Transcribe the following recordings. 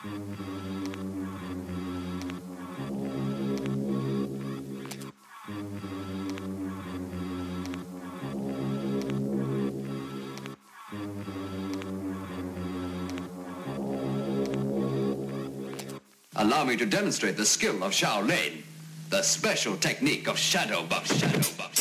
Allow me to demonstrate the skill of Shaolin, the special technique of shadow buff, shadow buff.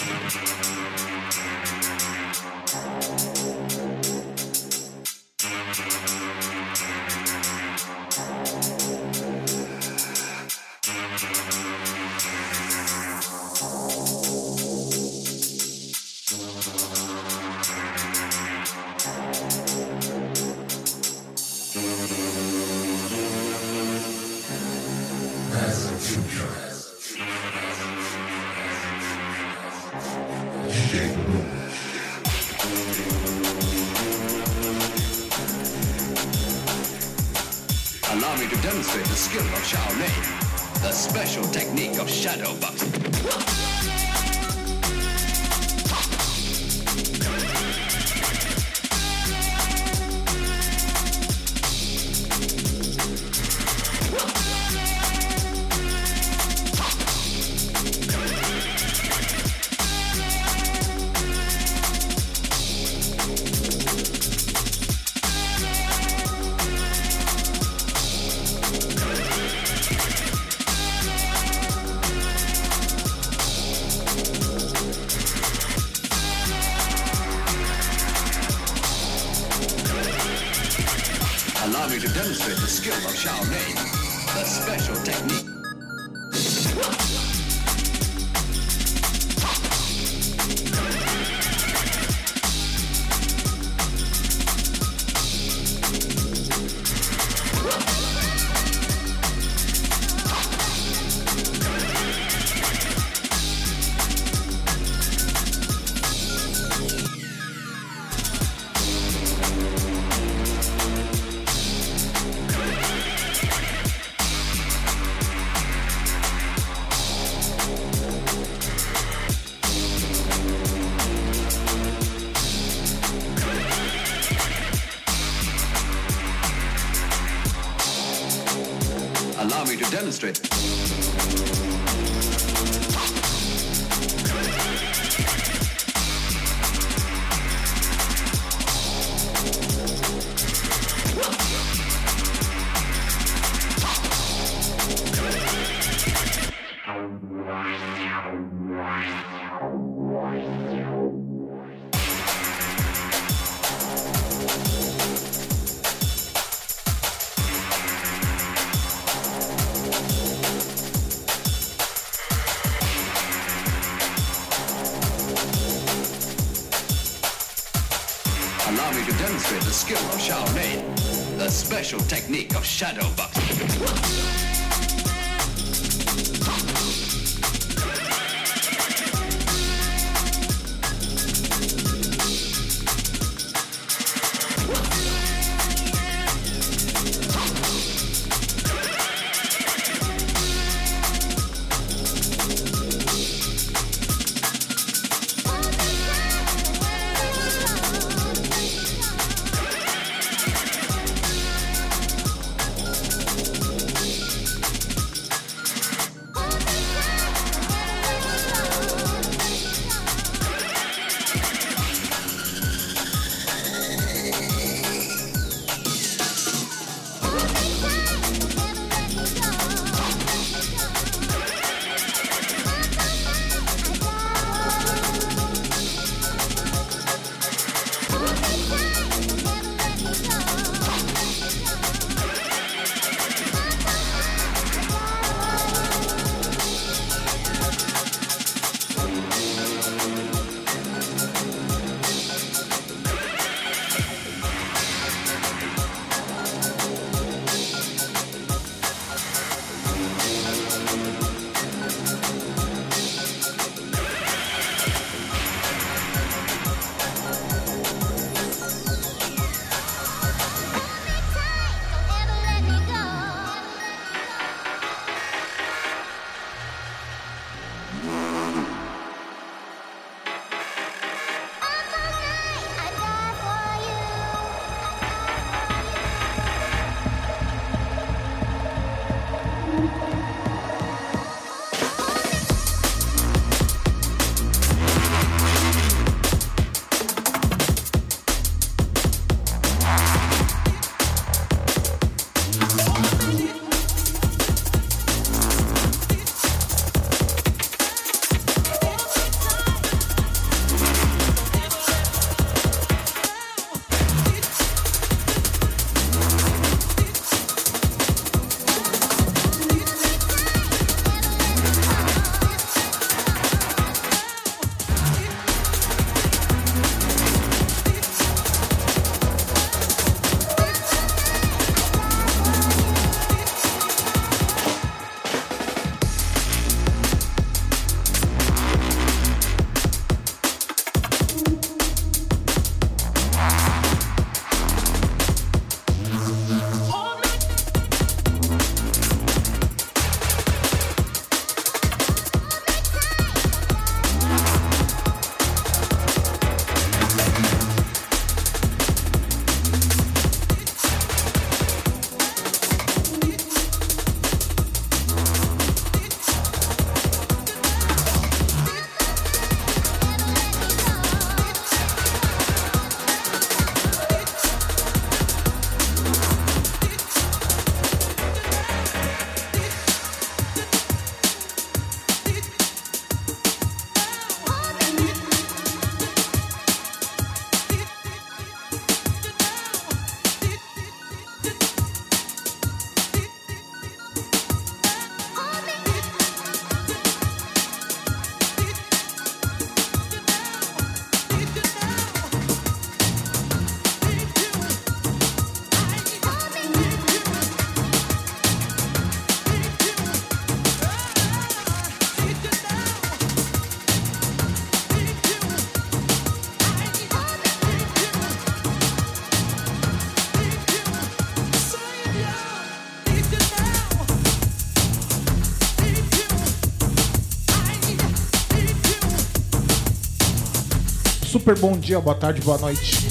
Super bom dia, boa tarde, boa noite.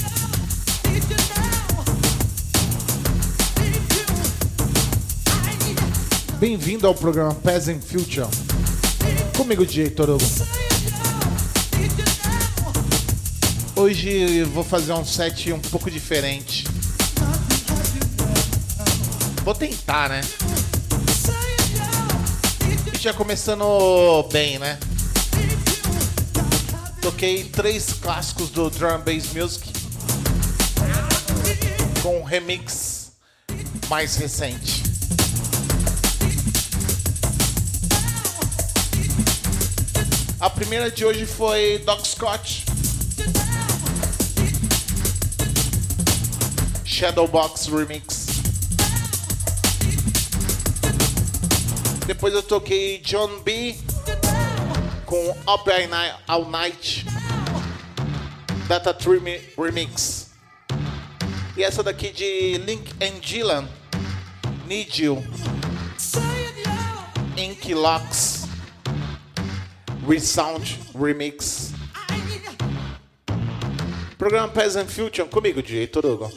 Bem-vindo ao programa Peasant Future. Comigo, DJ Torugo. Hoje vou fazer um set um pouco diferente. Vou tentar, né? Já começando bem, né? Toquei três clássicos do Drum Bass Music com um remix mais recente. A primeira de hoje foi Doc Scott. Shadowbox Remix. Depois eu toquei John B com Up All Night Data Tree Remix. E essa daqui de Link and Dylan Need You Ink Locks Resound Remix. Programa Peasant Future comigo, DJ Torugo.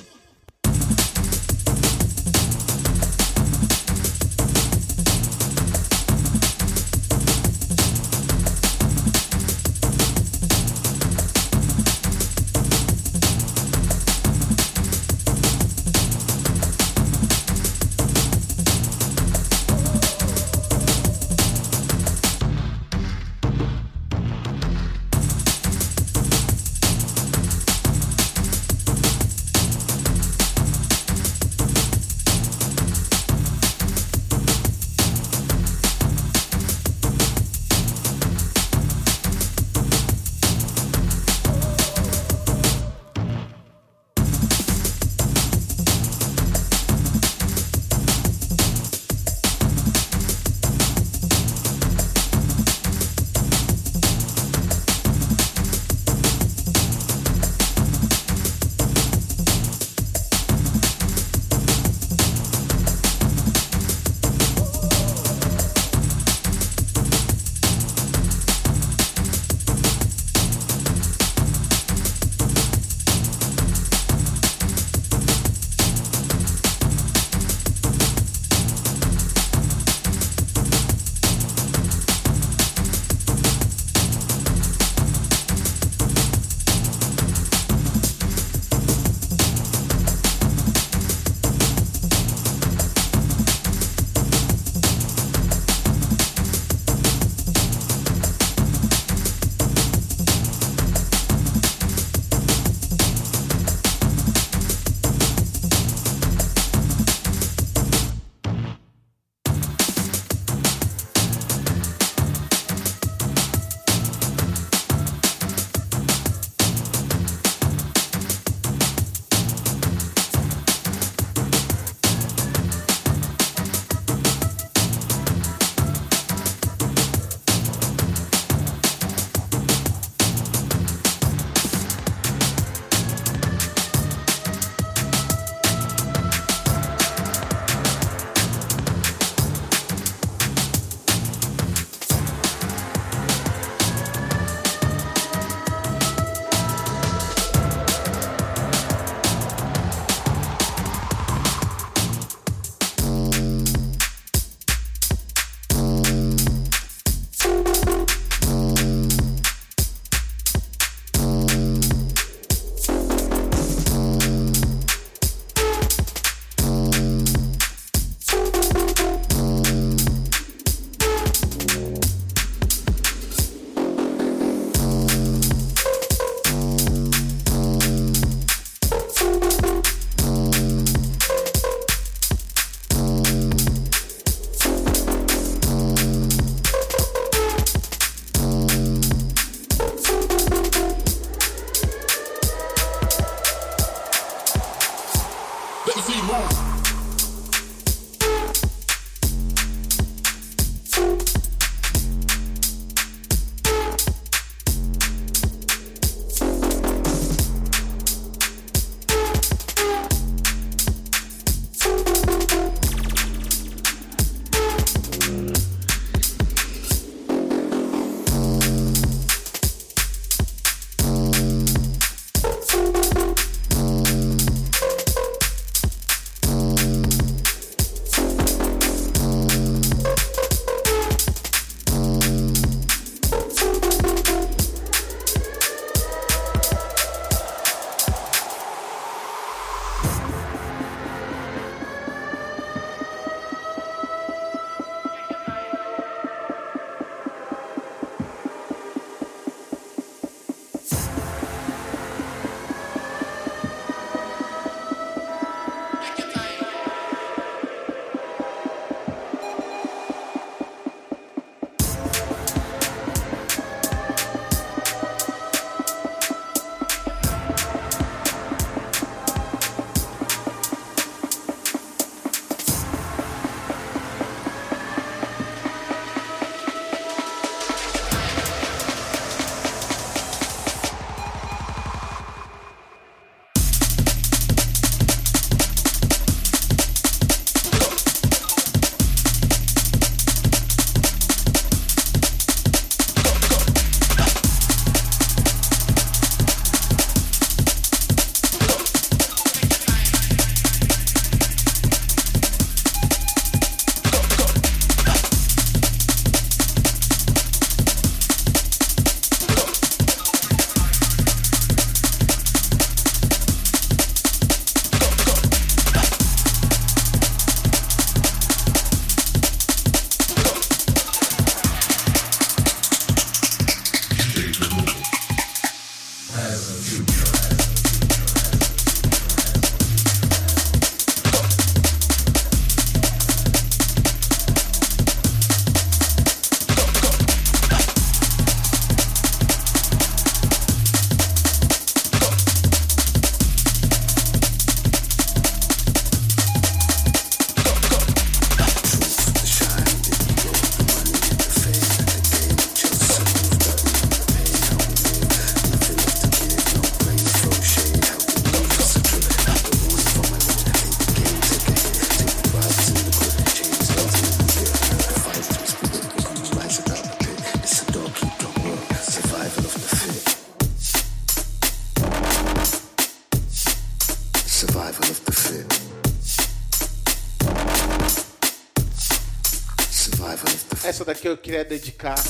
Eu queria dedicar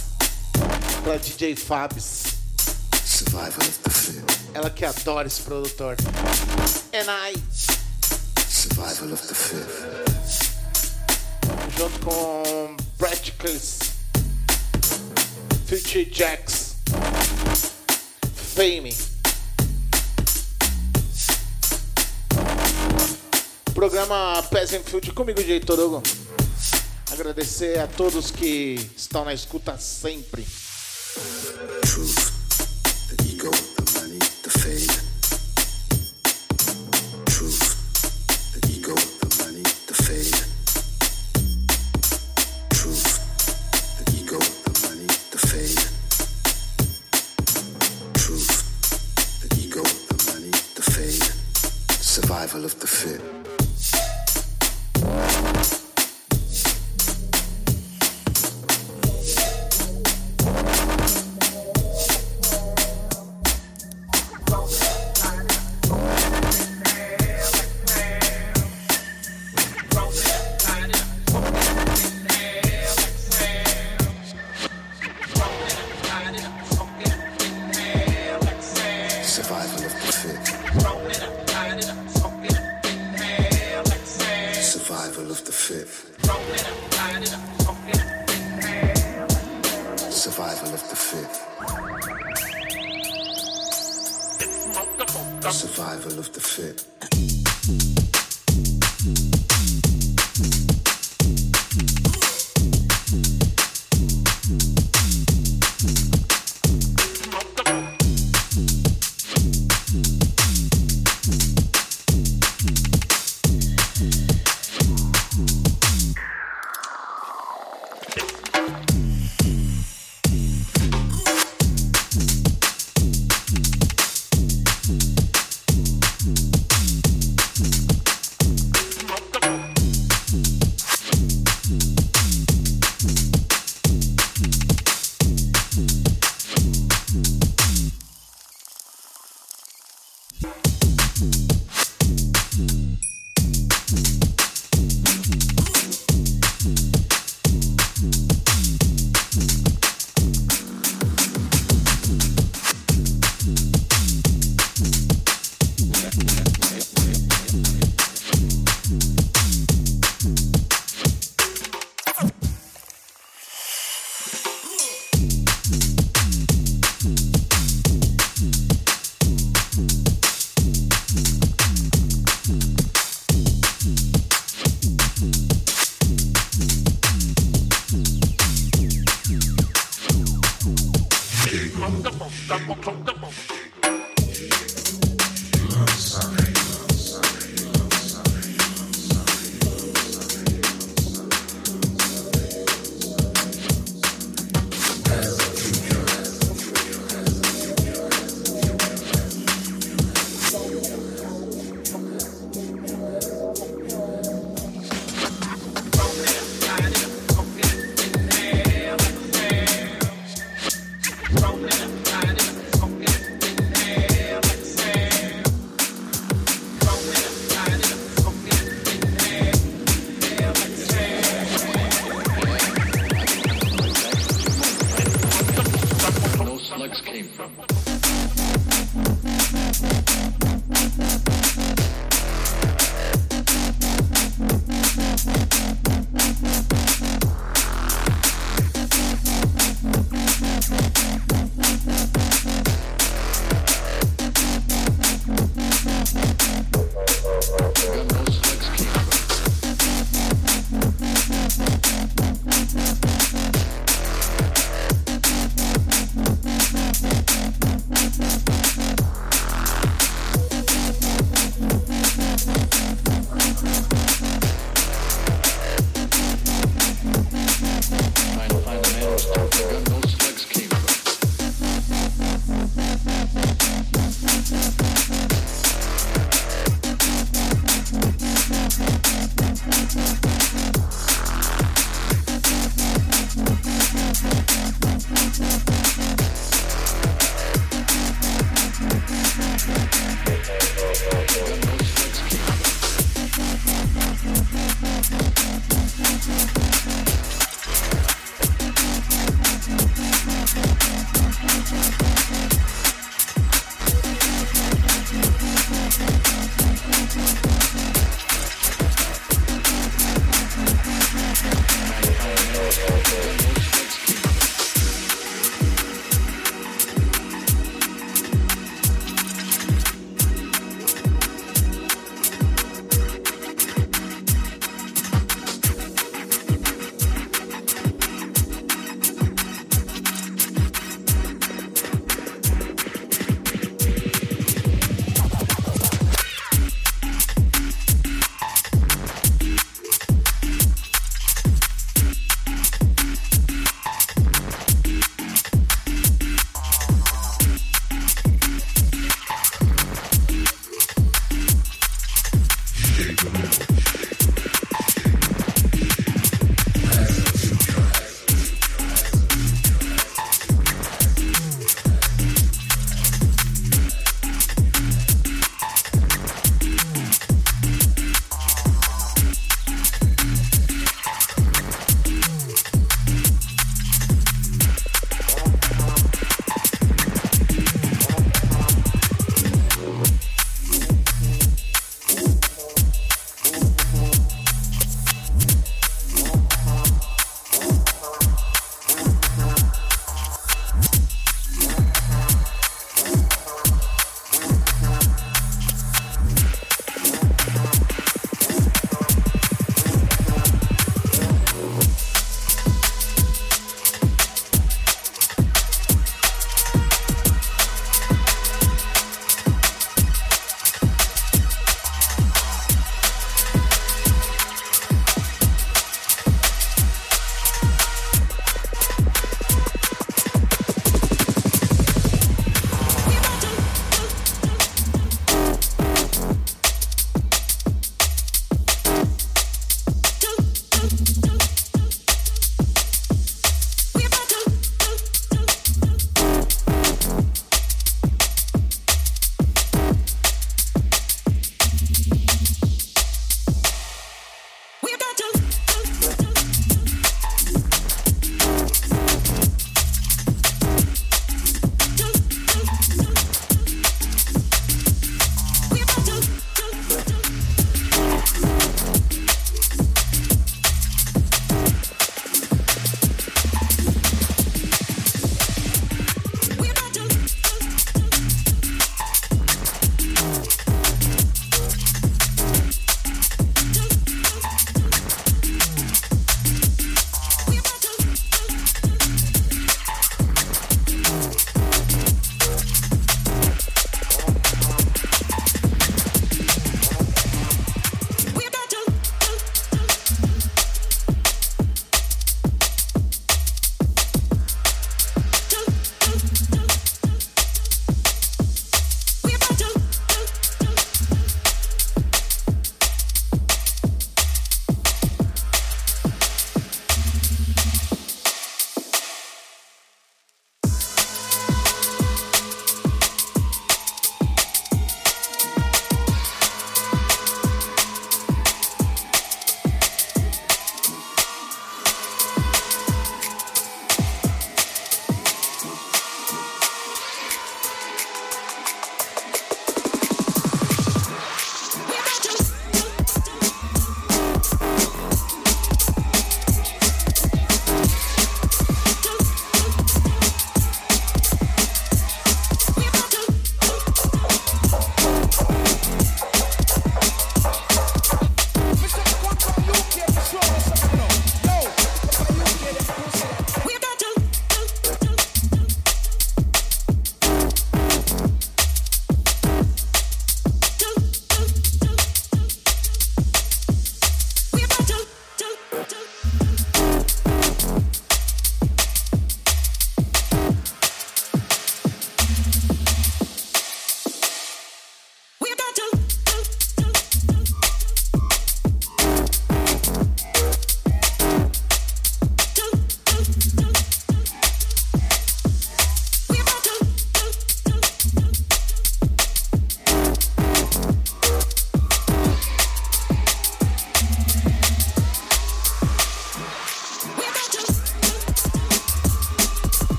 pra DJ Fabs. Ela que adora esse produtor. And I. Survival of the Fifth. Junto com Brad Cliss. Future Jacks. Fame. Programa Peasant Field comigo, DJ Torugo. Agradecer a todos que estão na escuta sempre.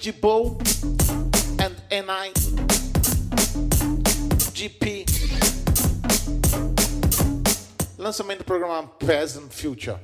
De Bow and NI GP. Lançamento do programa Present Future.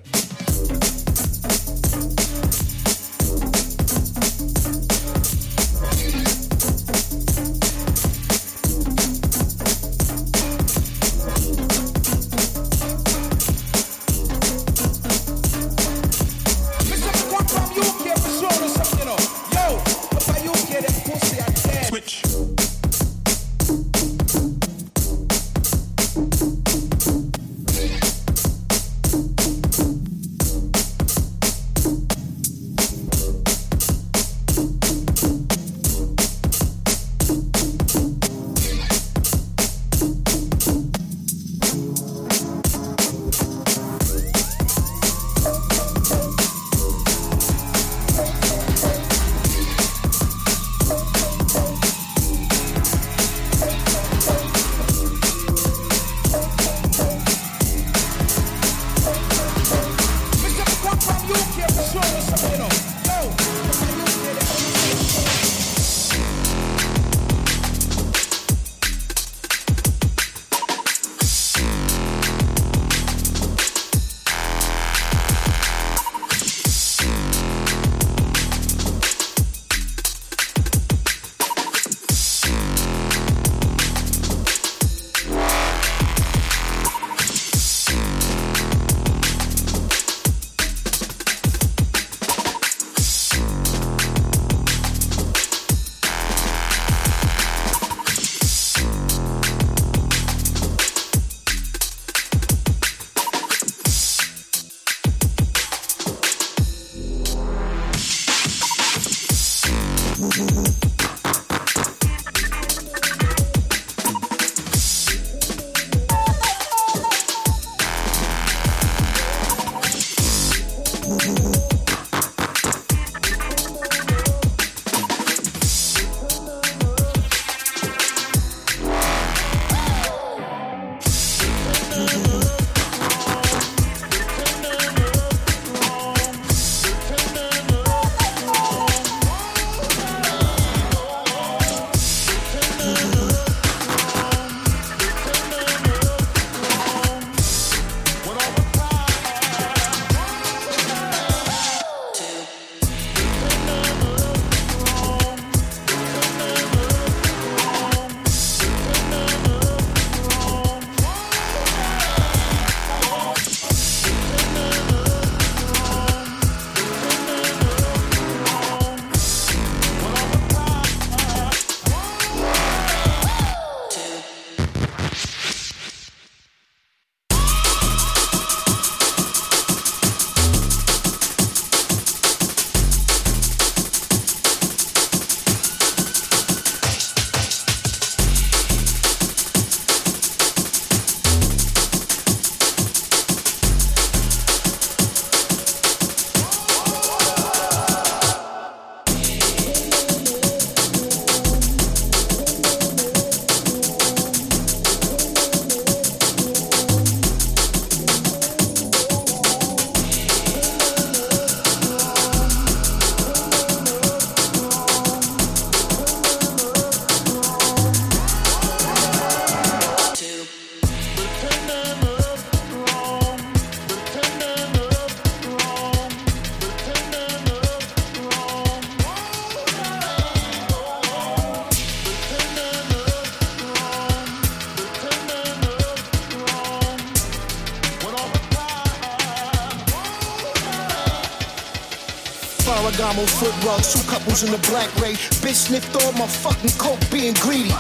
In the black ray. Bitch sniffed all my fucking coke being greedy.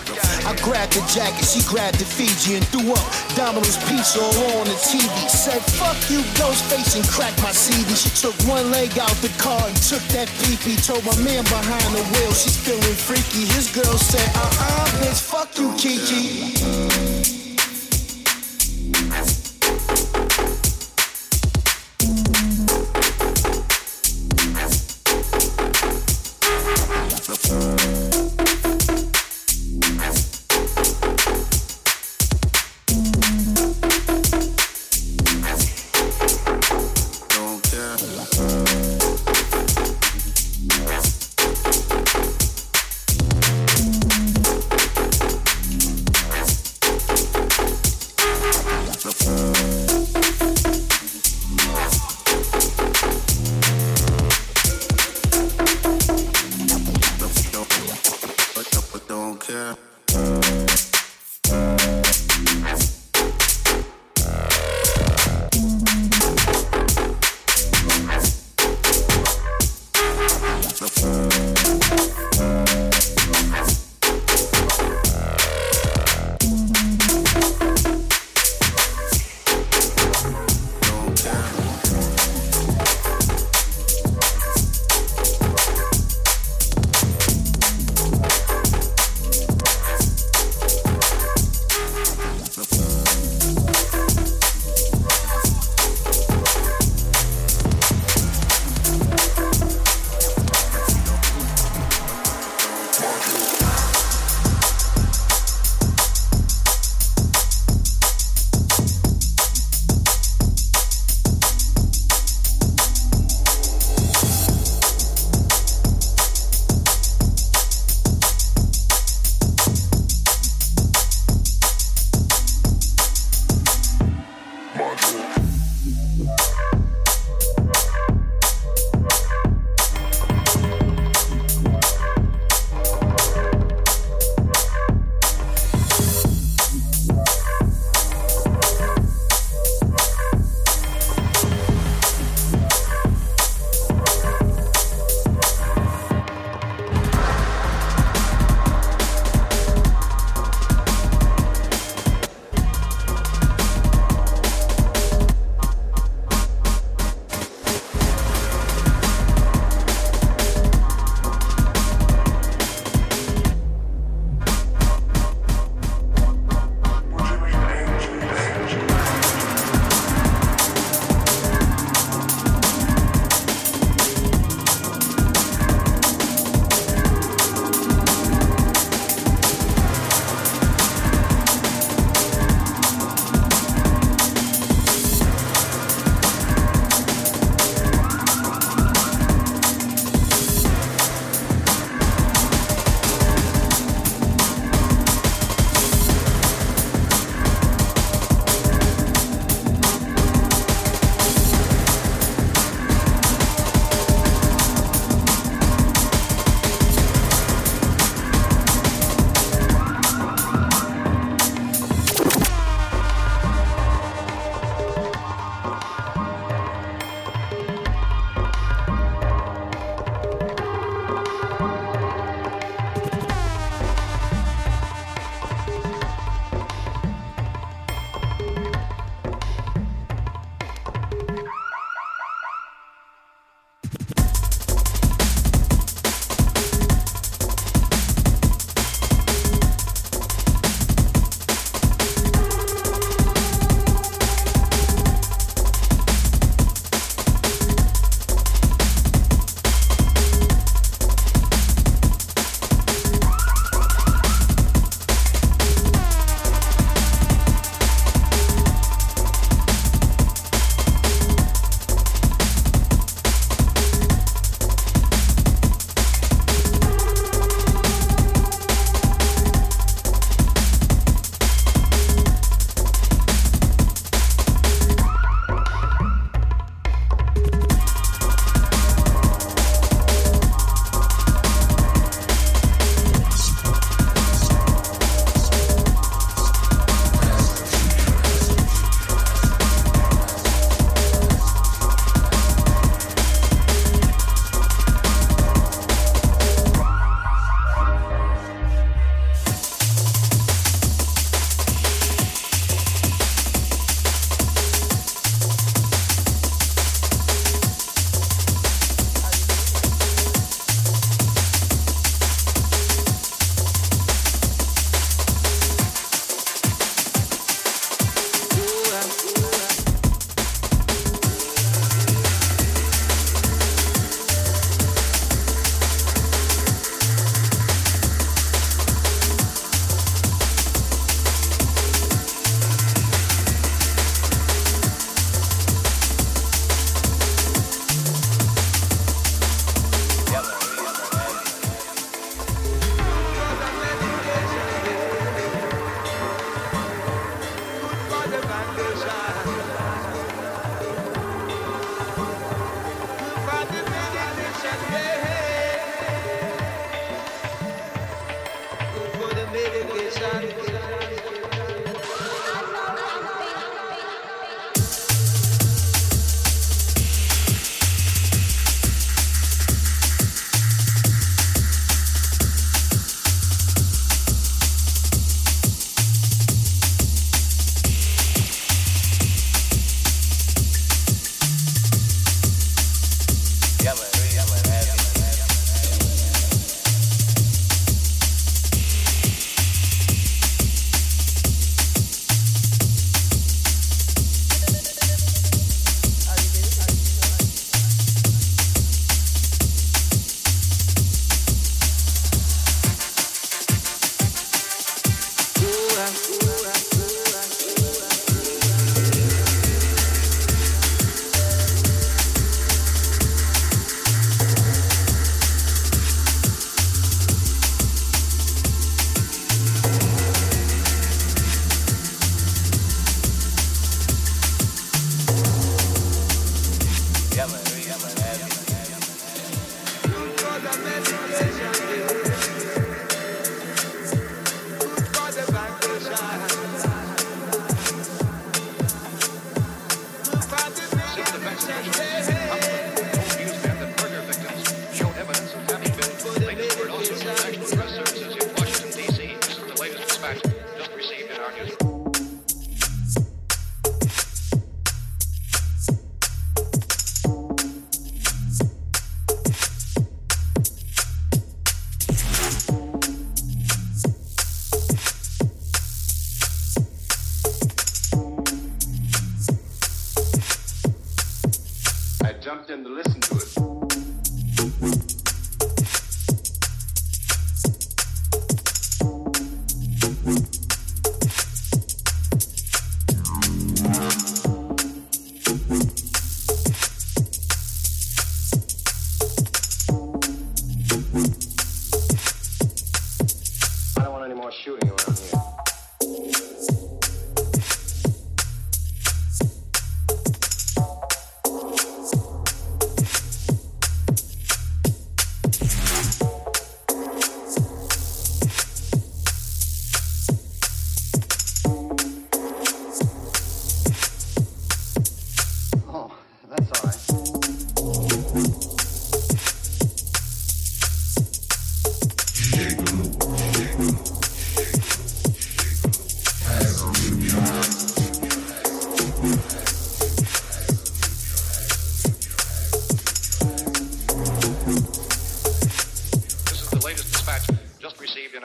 I grabbed the jacket, she grabbed the Fiji and threw up Domino's pizza all on the TV. Said, fuck you, ghost face and cracked my CD. She took one leg out the car and took that pee Told my man behind the wheel she's feeling freaky. His girl said, uh-uh, bitch, fuck you, Kiki.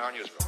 our newsroom.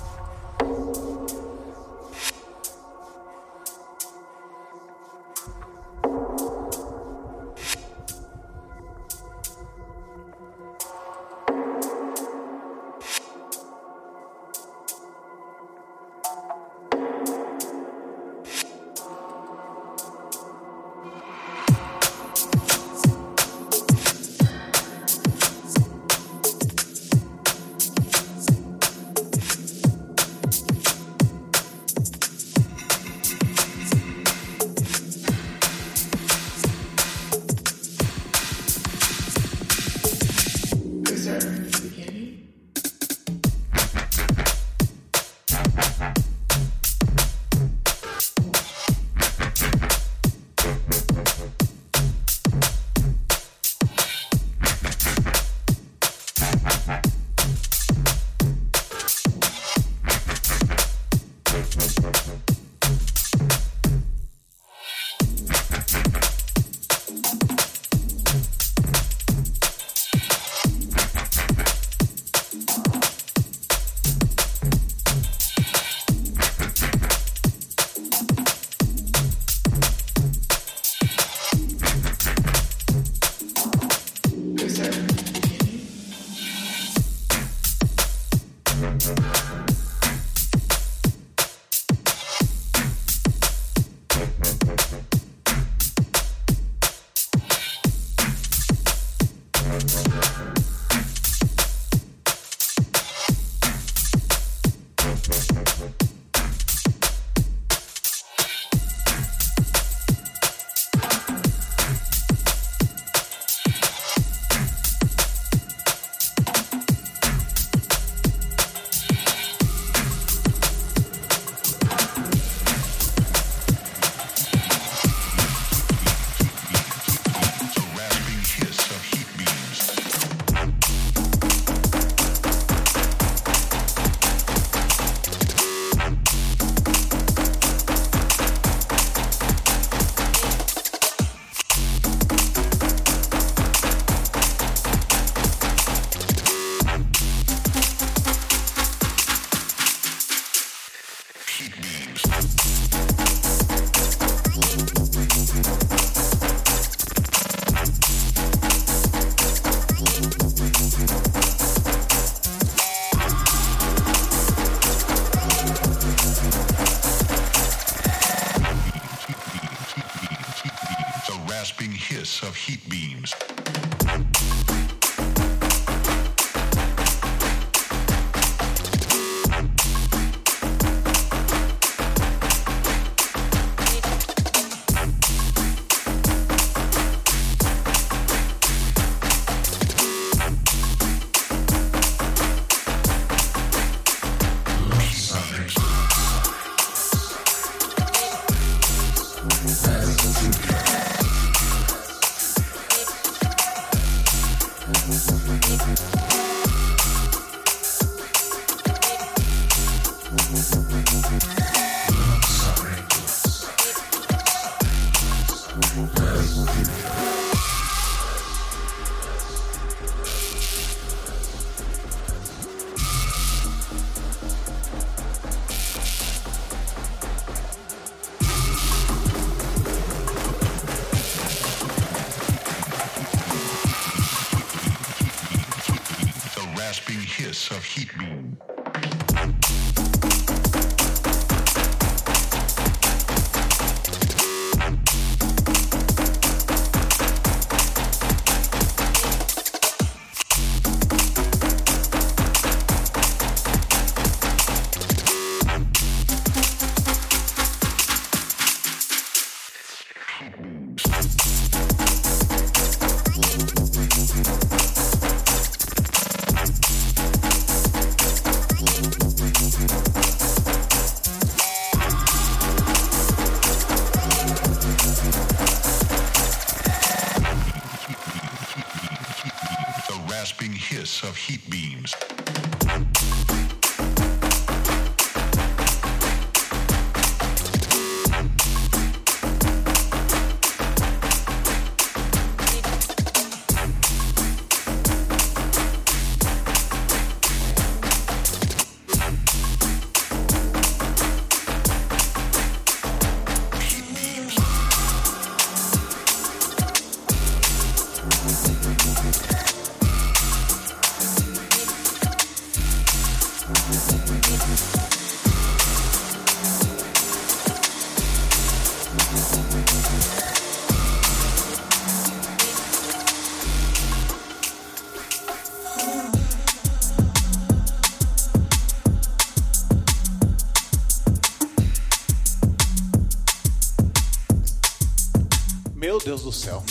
Deus do céu.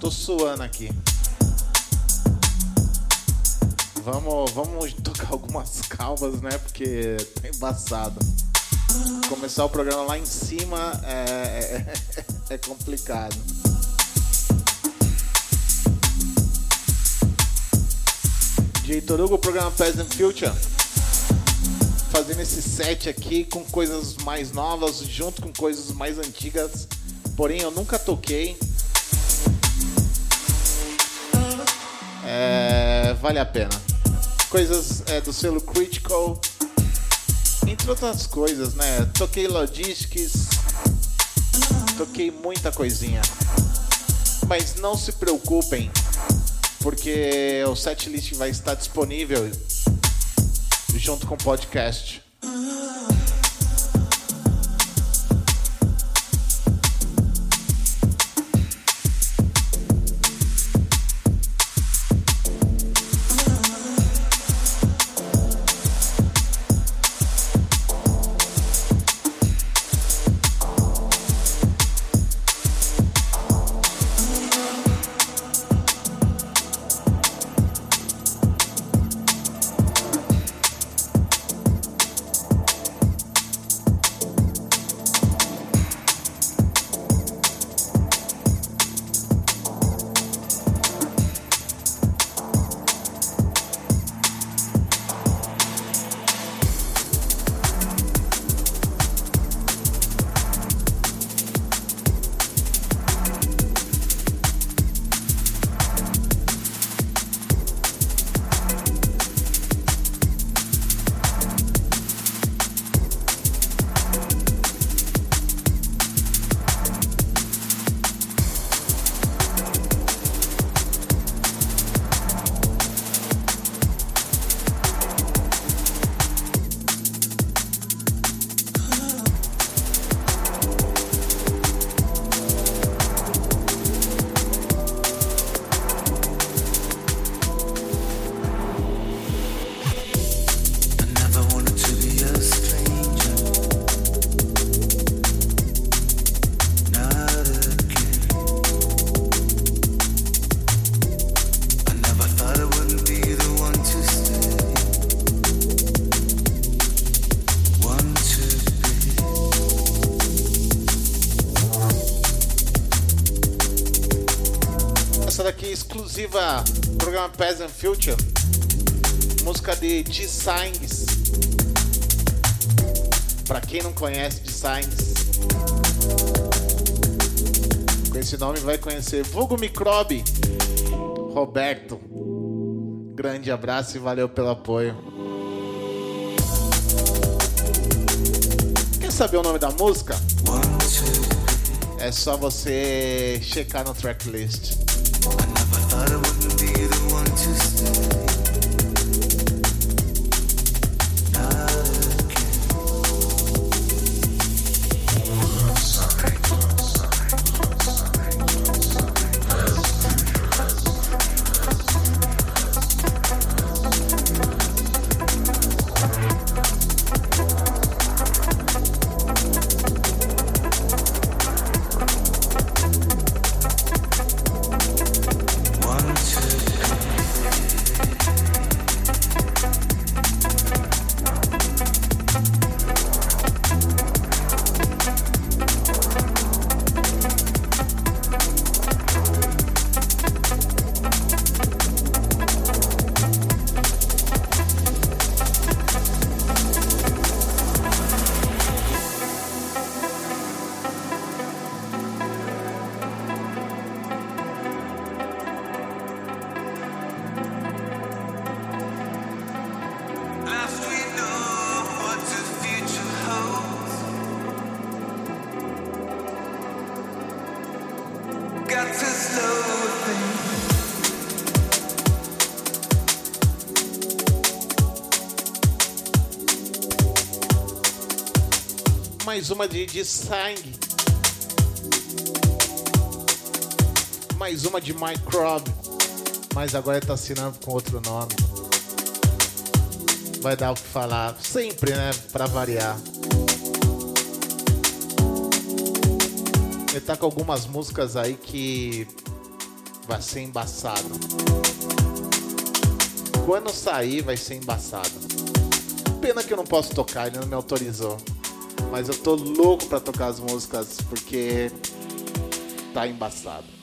Tô suando aqui. Vamos, vamos tocar algumas calvas, né? Porque tá embaçado. Começar o programa lá em cima é, é, é complicado. Diretor Hugo, programa Present Future. Fazendo esse set aqui com coisas mais novas, junto com coisas mais antigas porém eu nunca toquei. É, vale a pena. Coisas é, do selo Critical, entre outras coisas, né? Toquei Logistics, toquei muita coisinha. Mas não se preocupem, porque o setlist vai estar disponível junto com o podcast. Exclusiva programa Peasant Future, música de Designs. Para quem não conhece Designs, com esse nome vai conhecer Vulgo Microbe, Roberto. Grande abraço e valeu pelo apoio. Quer saber o nome da música? É só você checar no tracklist. Mais uma de, de sangue. Mais uma de Microbe. Mas agora ele tá assinando com outro nome. Vai dar o que falar. Sempre, né? Pra variar. Ele tá com algumas músicas aí que vai ser embaçado. Quando sair, vai ser embaçado. Pena que eu não posso tocar, ele não me autorizou. Mas eu tô louco pra tocar as músicas porque tá embaçado.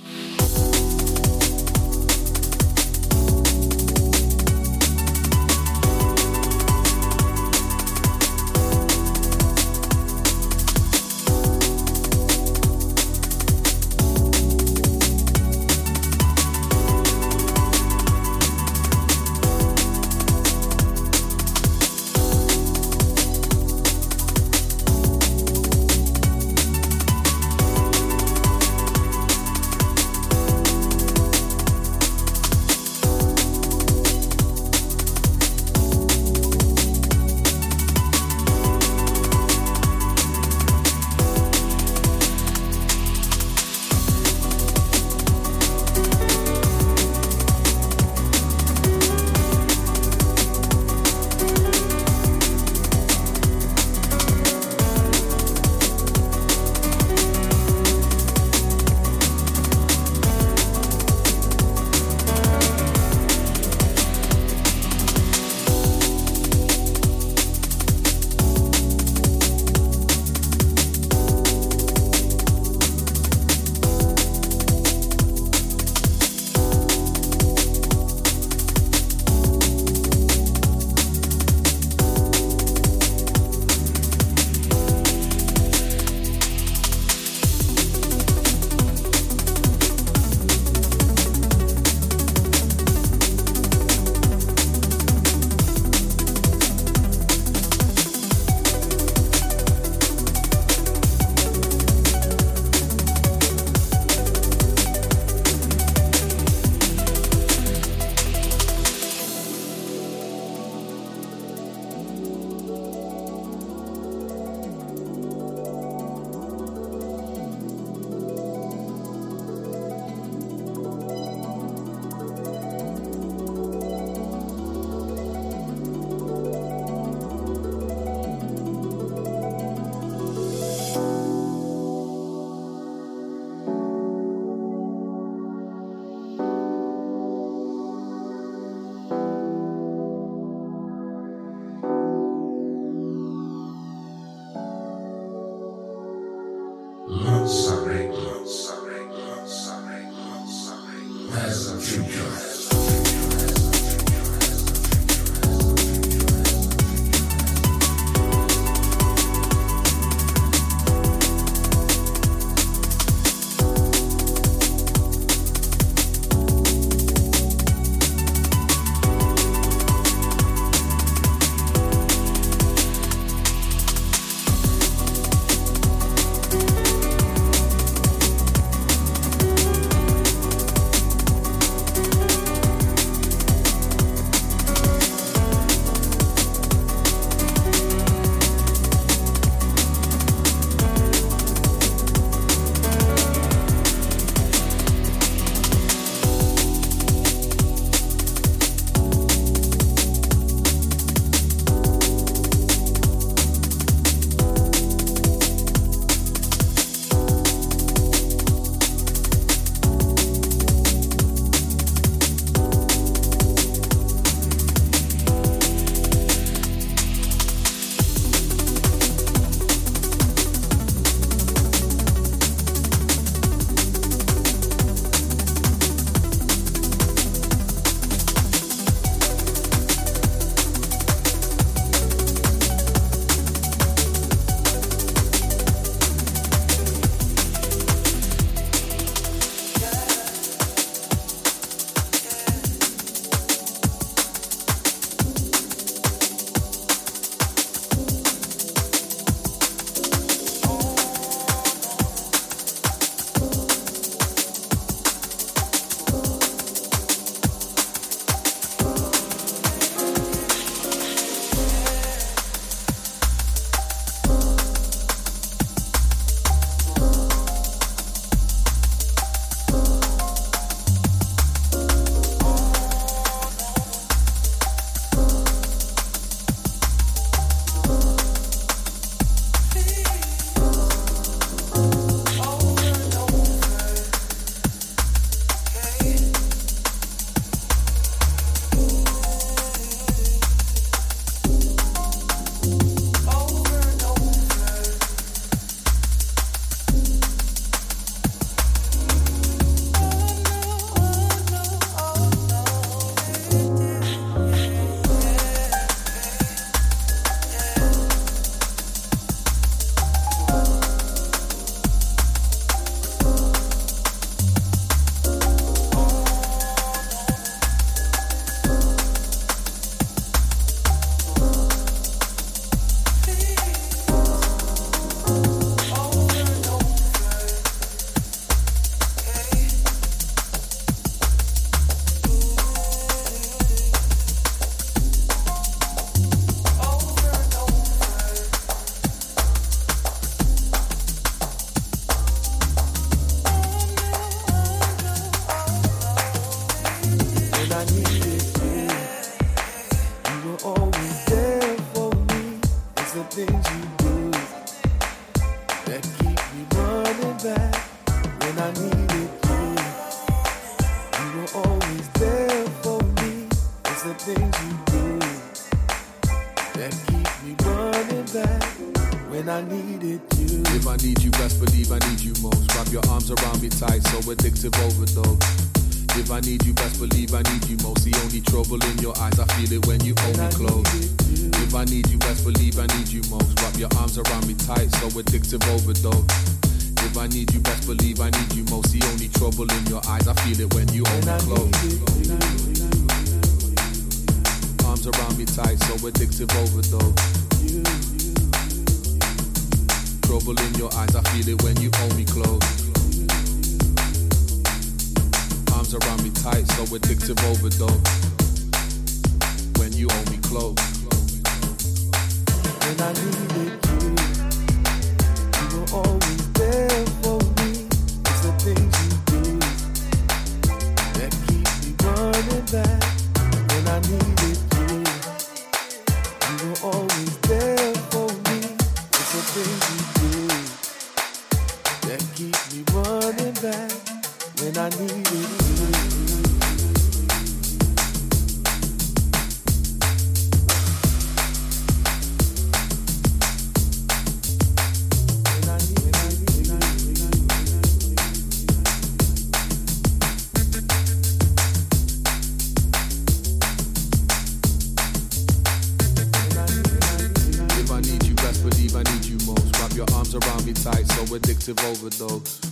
Feel it when you hold me close. Arms around me tight, so addictive overdose. Trouble in your eyes, I feel it when you hold me close. Arms around me tight, so addictive overdose. When you hold me close. When I needed you, you were always there for me. It's the things back. When I needed you, you were always there for me. It's the things you do that keep me running back. When I needed you. massive overdose.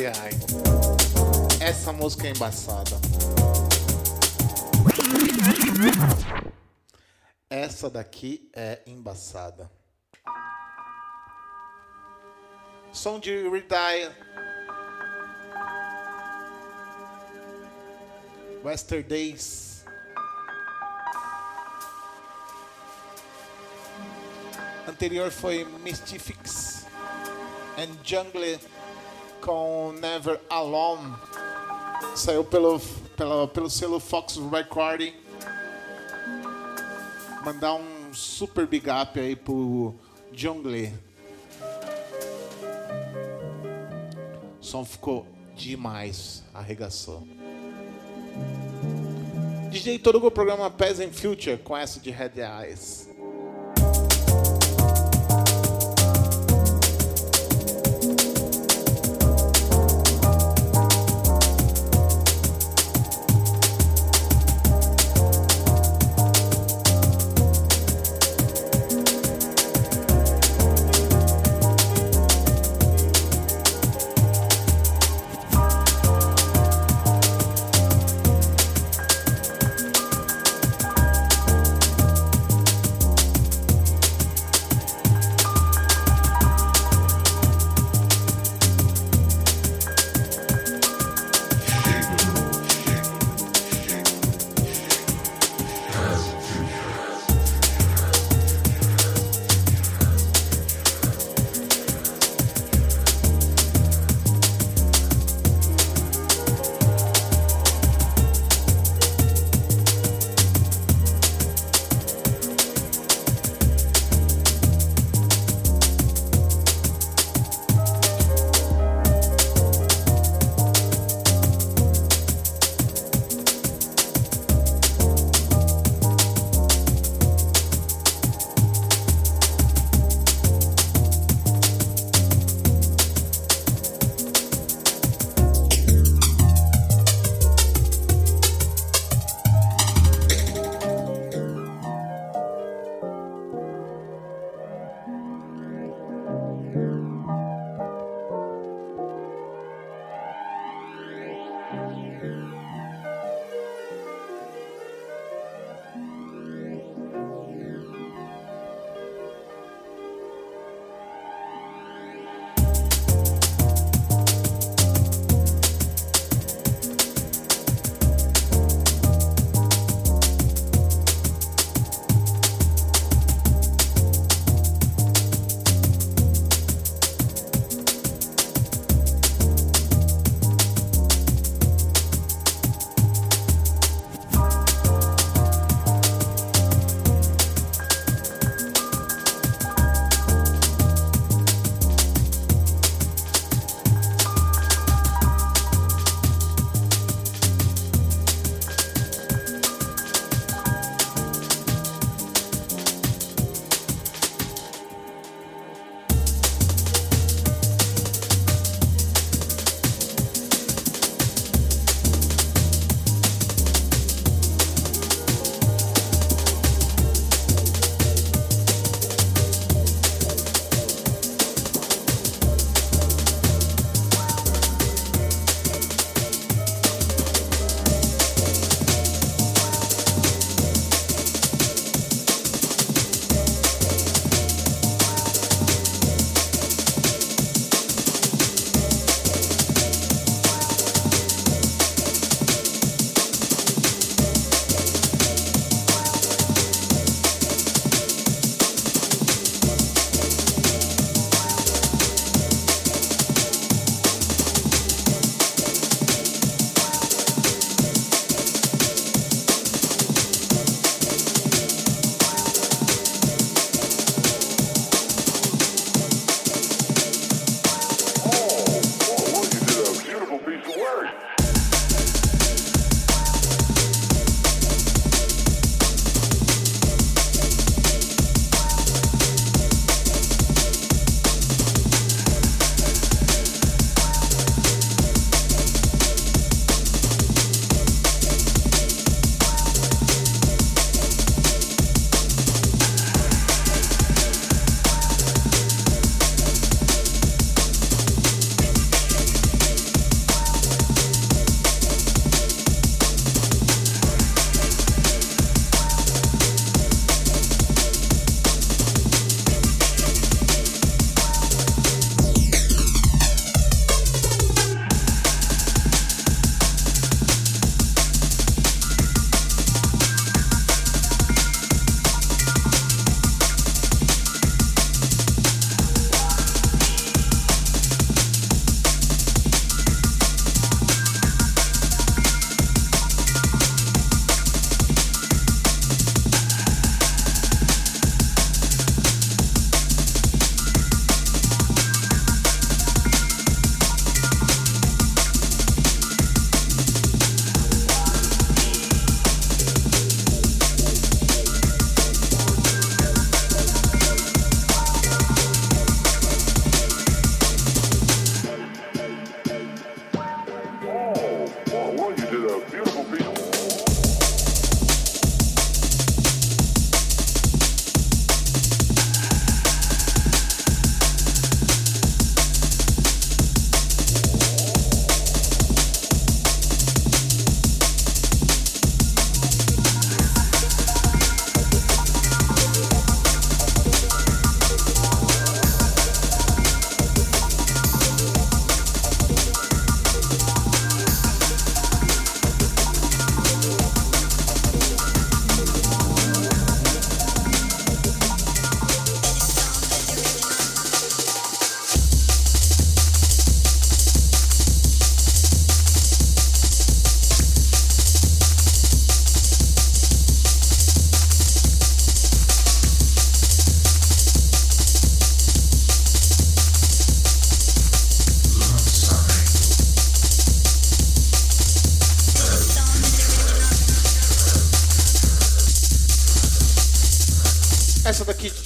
Ai, ai. Essa música é embaçada. Essa daqui é embaçada. Som de Redire. Yesterdays. Anterior foi Mystifics and Jungle com Never Alone. Saiu pelo, pelo, pelo selo Fox Recording. Mandar um super big up aí pro Jungle. O som ficou demais, arregaçou. DJ Torugo, programa and Future com essa de Red Eyes.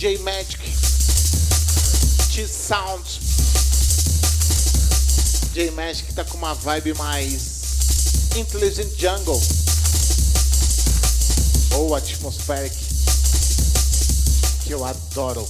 DJ Magic, T-Sound. DJ Magic tá com uma vibe mais Intelligent Jungle ou Atmospheric, que eu adoro.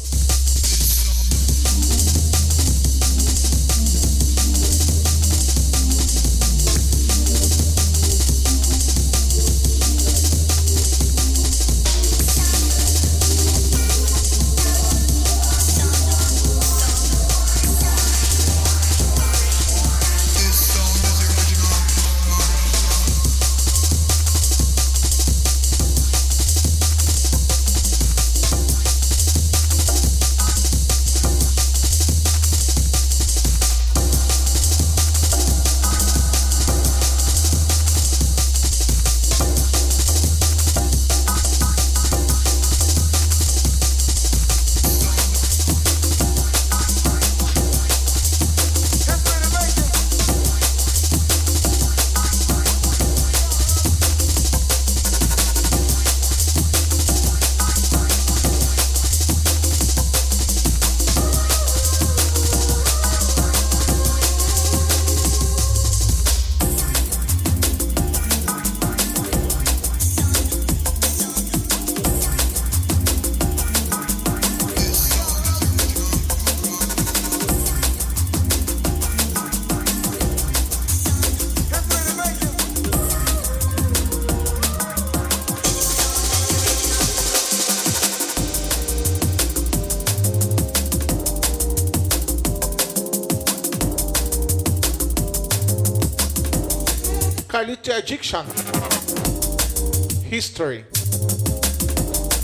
History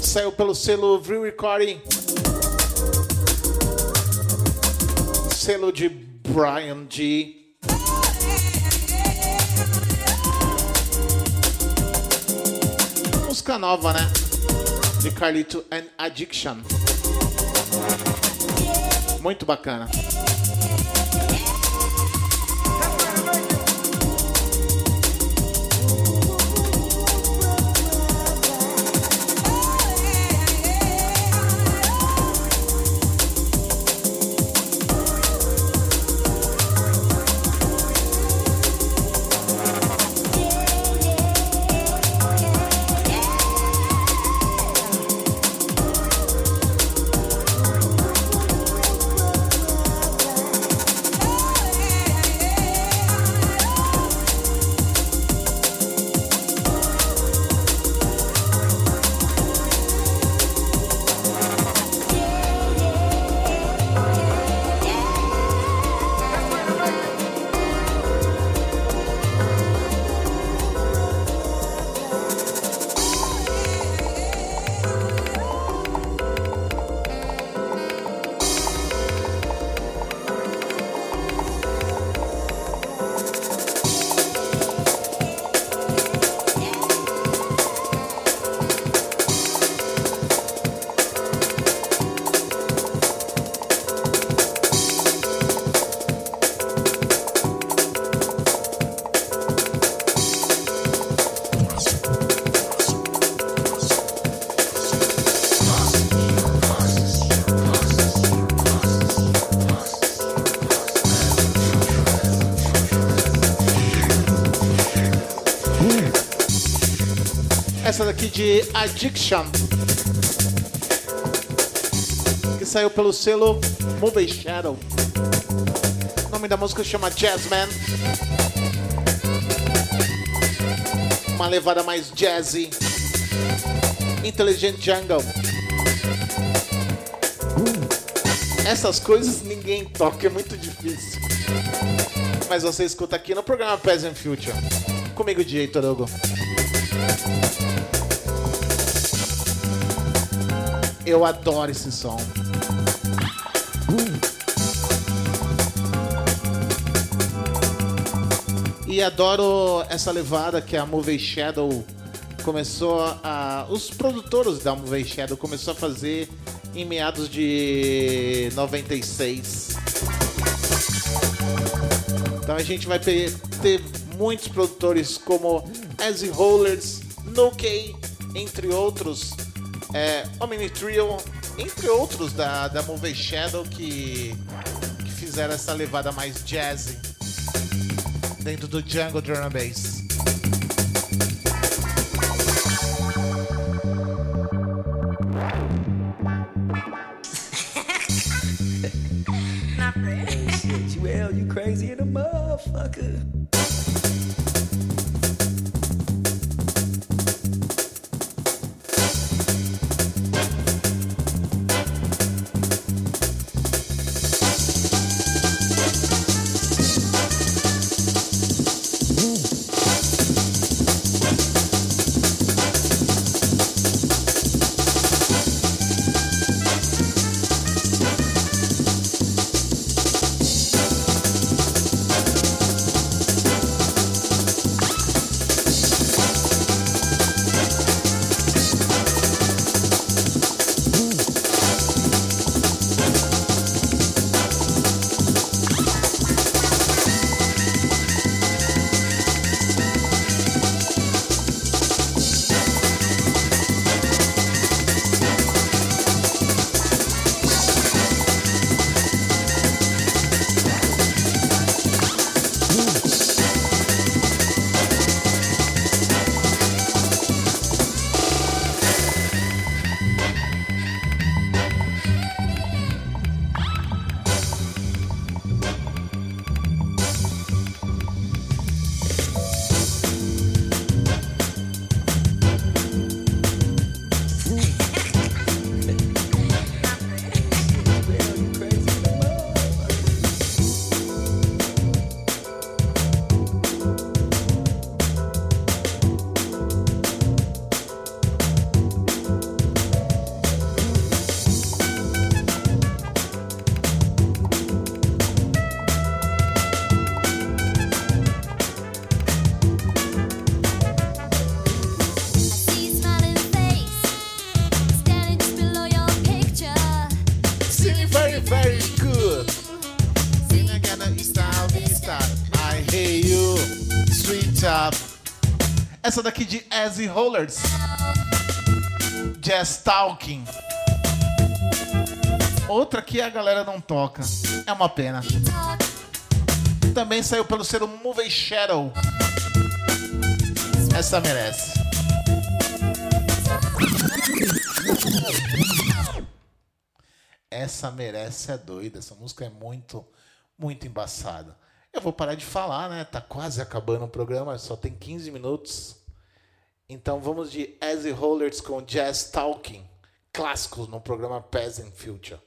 saiu pelo selo Vril Recording, selo de Brian G. Música nova, né? De Carlito and Addiction. Muito bacana. De Addiction. Que saiu pelo selo Movie Shadow. O nome da música chama Jazzman. Uma levada mais jazzy. Intelligent Jungle. Essas coisas ninguém toca, é muito difícil. Mas você escuta aqui no programa Present Future. Comigo, DJ Torugo. Eu adoro esse som. E adoro essa levada que a Movie Shadow começou a. Os produtores da Movie Shadow começou a fazer em meados de 96. Então a gente vai ter, muitos produtores como Easy Rollers, No entre outros, é, Omni Trio, entre outros da, da Movie Shadow que, que fizeram essa levada mais jazzy dentro do Jungle Drum Bass. Easy Rollers. Jazz Talking. Outra que a galera não toca. É uma pena. Também saiu pelo selo Movie Shadow. Essa merece. Essa merece é doida. Essa música é muito, muito embaçada. Eu vou parar de falar, né? Tá quase acabando o programa, só tem 15 minutos. Então vamos de Easy Rollers com Jazz Talking, clássicos no programa Peasant Future.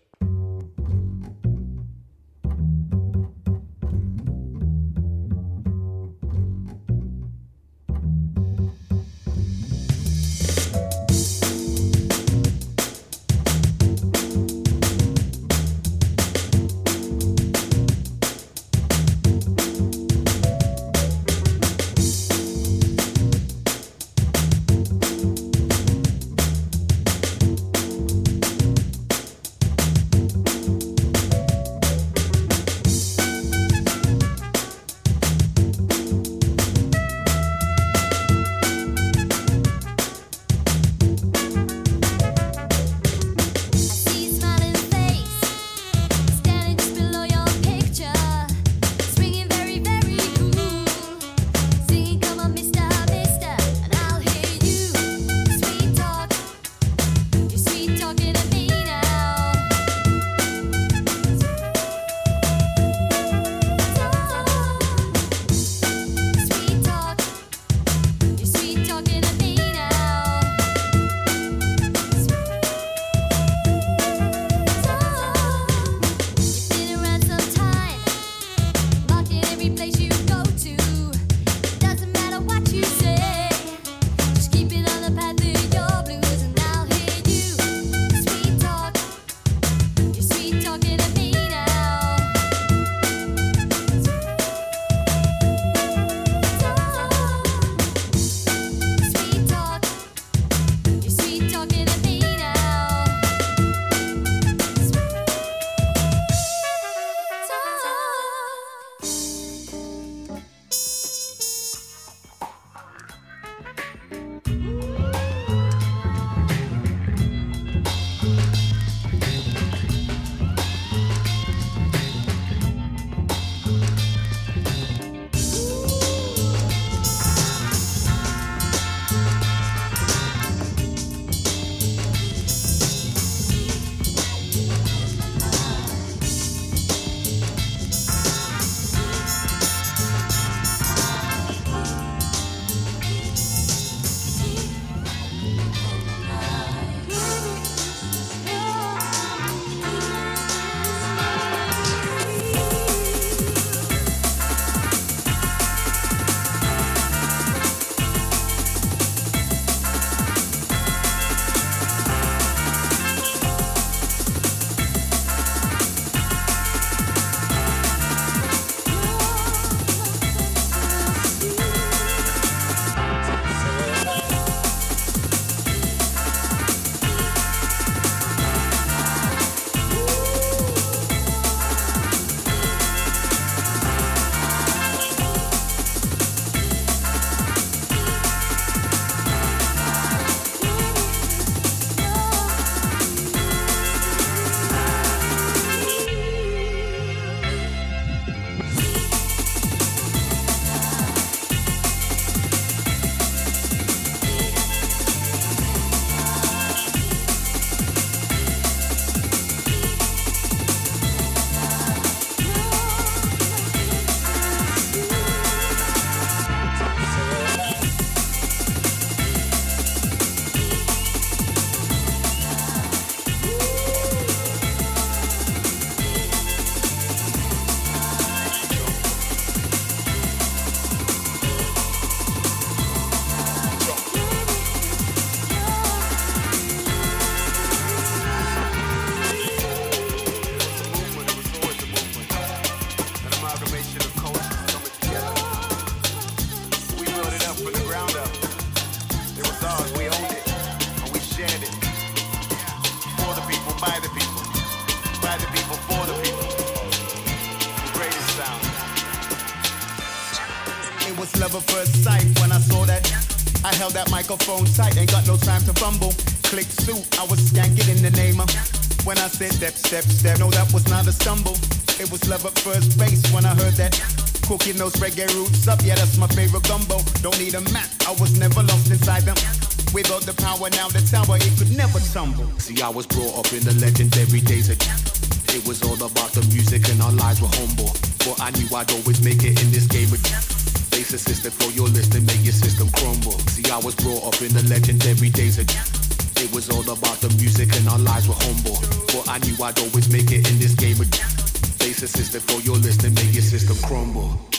Microphone tight, ain't got no time to fumble. Click suit, I was skanking in the name of. When I said step, step, step, no, that was not a stumble. It was love at first base when I heard that. Cooking those reggae roots up, yeah, that's my favorite gumbo. Don't need a map, I was never lost inside them. Without the power, now the tower, it could never tumble. See, I was brought up in the legendary days of. It was all about the music and our lives were humble. But I knew I'd always make it in this game of. Bass assisted for your listening, make your system crumble. I was brought up in the legendary days of. It was all about the music and our lives were humble. But I knew I'd always make it in this game of. Bass assisted for your listening, make your system crumble.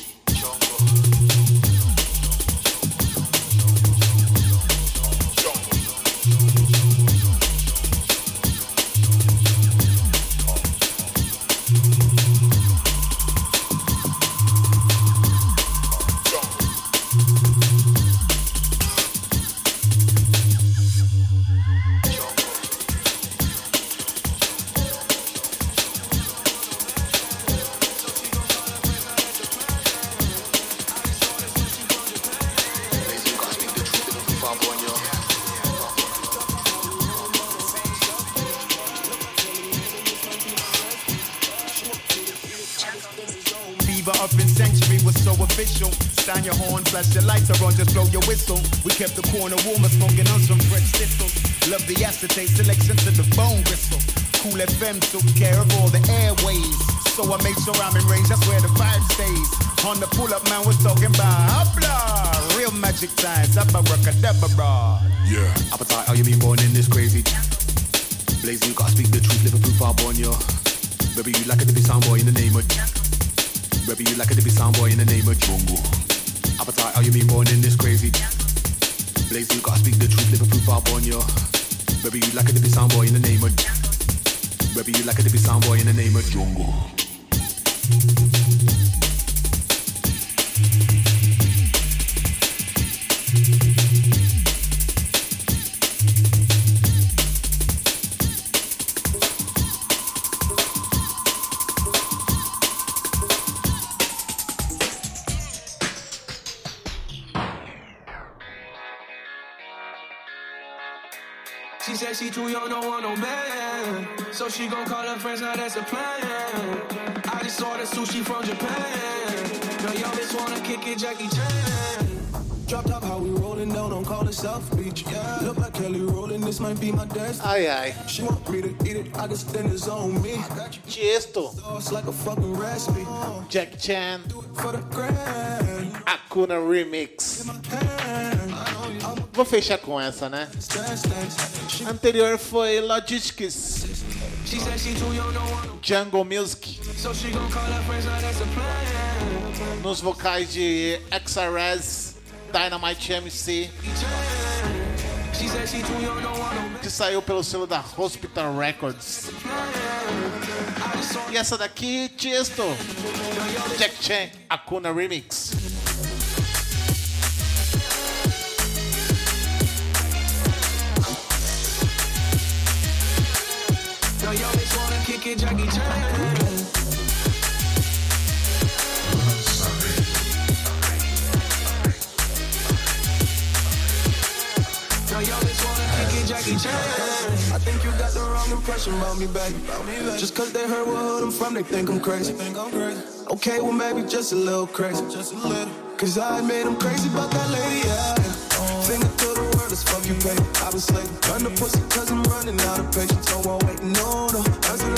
Fever up in Century was so official. Stand your horn, flash your lights are on, just blow your whistle. We kept the corner warmer, smoking on some fresh thistles. Love the acetate selection to the bone gristle. Cool FM took care of all the airways. So I made sure I'm in range, that's where the vibe stays. On the pull up, man, was talking about hopla. Real magic times, abracadabra. Yeah. Appetite, how you been born in this crazy? Blaze, you gotta speak the truth, live a proof I'm on you. Maybe you like it to be soundboy in the name of. Maybe you like it to be soundboy in the name of jungle. Appetite, how you been born in this crazy? Blaze, you gotta speak the truth, live a proof I'm on you. Maybe you like it to be soundboy in the name of. Maybe you like it to be soundboy in the name of jungle. Too young, don't want no man. So she gon' call her friends, now that's a plan. I just ordered sushi from Japan. Now yo, bitch wanna kick it, Jackie Chan. Drop top, how we rolling down, don't call it South Beach. Yeah, look like Kelly rolling, this might be my destiny. Aye, aye. She want me to eat it, I just then it's on me. Tiesto, It's like a fucking recipe. Jack Chan, Do it For the grand, Akuna Remix. Vou fechar com essa, né? Anterior foi Logistics. Jungle Music. Nos vocais de XRS, Dynamite MC, que saiu pelo selo da Hospital Records. E essa daqui, Tiesto, Jack Chan, Akuna Remix. Bitch wanna kick it, Jackie Chan. Now yo, bitch wanna kick Jackie Chan. I think you got the wrong impression about me, baby. Just cause they heard what hood I'm from, they think I'm crazy. Okay, well maybe just a little crazy. Just a little. Cause I admit I'm crazy about that lady, yeah. Finger to the word, as fuck you, baby. I was like, run the pussy cause I'm running out of patience. So I'm waiting, no, no.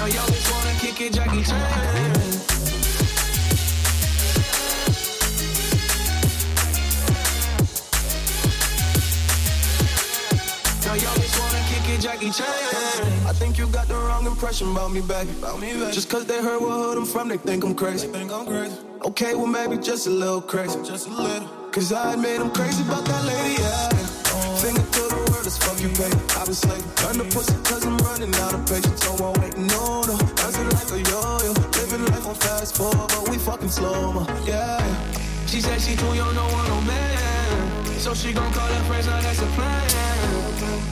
Now yo, bitch wanna kick it, Jackie Chan. Jackie Chan. I think you got the wrong impression about me, baby. About me, baby. Just cause they heard what hood I'm from, they think I'm crazy. think I'm crazy. Okay, well maybe just a little crazy. Just a little. Cause I admit I'm crazy about that lady, yeah. Finger to the word is fuck you, baby. I've been slaving. Turn the pussy cause I'm running out of patience. So I'm waiting, no, no. Dancing like a yo-yo. Living life on fast forward, but we fucking slow, mo yeah. She said she too young, don't want no man. So she gon' call her friends, now that's a plan.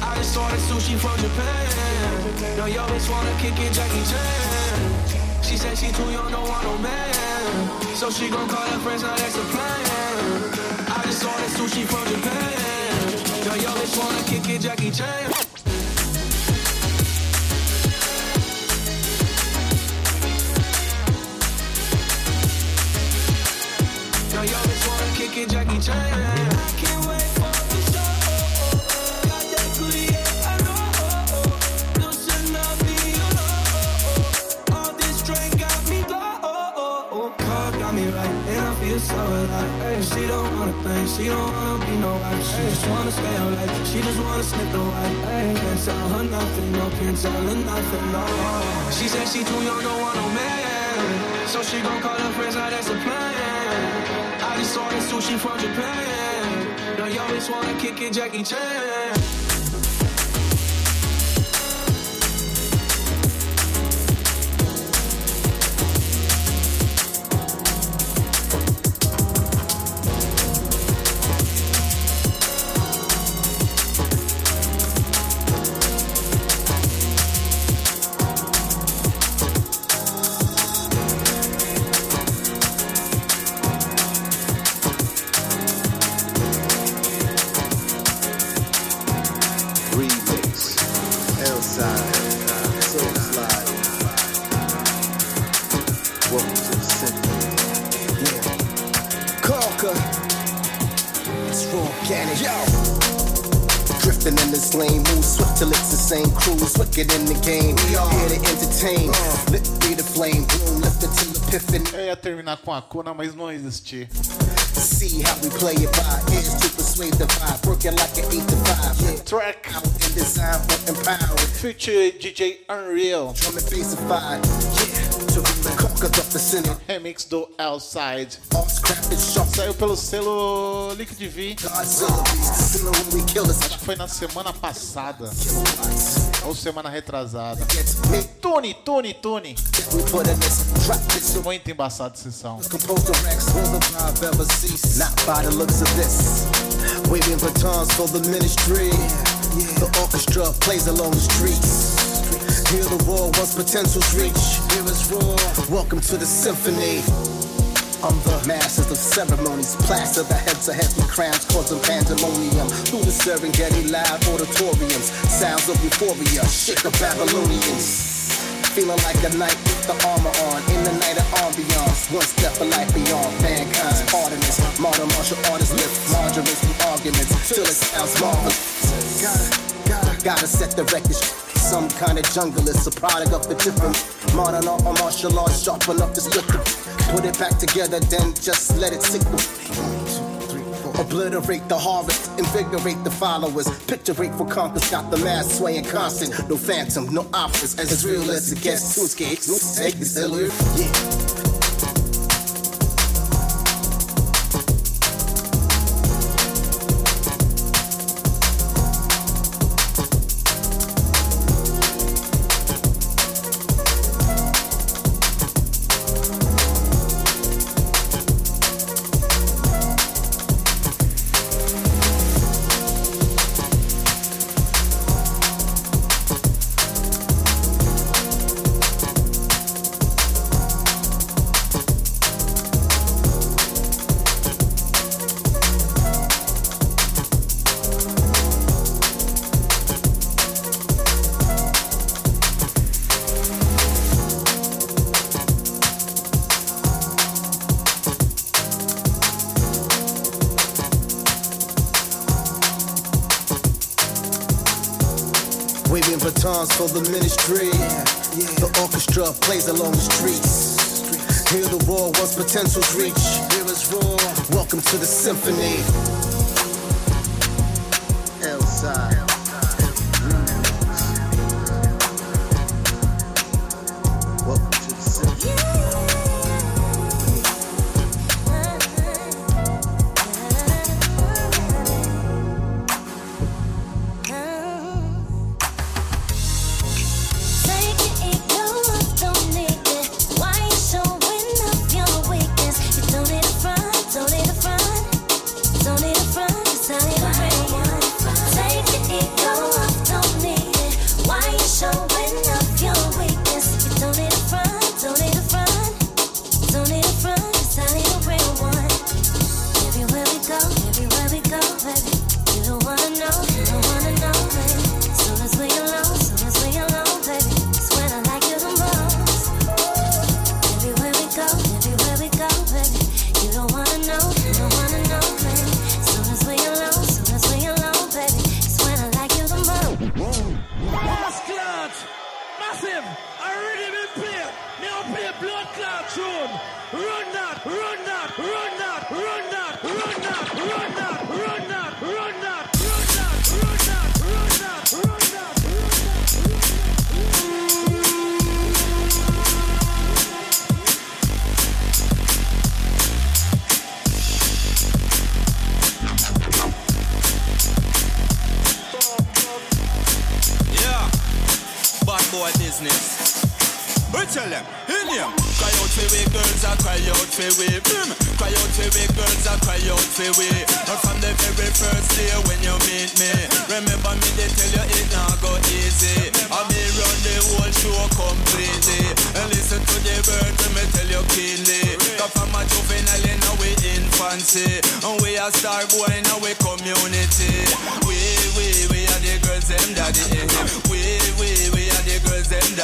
I just ordered sushi from Japan. Now yo bitch wanna kick it, Jackie Chan. She said she too young, don't want no man. So she gon' call her friends, now that's a plan. I just ordered sushi from Japan. Now yo bitch wanna kick it, Jackie Chan. She don't wanna think, she don't wanna be no wife. She just wanna stay out late, she just wanna sniff the white. Can't tell her nothing, no, can't tell her nothing, no. She said she too young, don't want no man. So she gon' call her friends, now that's a plan. I just ordered sushi from Japan. Now yo bitch wanna kick it, Jackie Chan. Cruise. Wicked in the game, here to entertain. Lit be the flame, room lifted till epiphany. Eu ia terminar com a Kuna, mas não existia. See how we play it by ears to persuade the vibe. Working like an 8 to 5. Yeah. Track Out and design for empowered. feature DJ Unreal, Drum and bassified. Yeah. To conquer the vicinity. remix do Outside. Saiu pelo selo Liquid V, acho que foi na semana passada. Ou semana retrasada. Tune, tune, tune. Muito embaçado esse som. Waving batons for the ministry. The orchestra plays along the streets. Hear the roar once potentials reach. Welcome to the symphony. I'm the masters of ceremonies. Plaster the heads of heavy crowns, causing pandemonium. Through the Serengeti live auditoriums. Sounds of euphoria, shake the Babylonians. Feeling like a knight with the armor on. In the night of ambiance. One step of life beyond mankind's pardonness. Modern martial artists lift marginates from arguments. Till it sounds marvelous. Gotta, gotta, gotta set the record. Some kind of junglist, a product of the different. Modern art or martial arts, sharp enough to split. Put it back together, then just let it sickle. Obliterate the harvest, invigorate the followers. Picture rate for conquest, got the mass swaying constant. No phantom, no options, as real as it gets. Two escapes, no take. Yeah. Along the streets. Hear the roar once potentials reach. Hear us roar. Welcome to the symphony.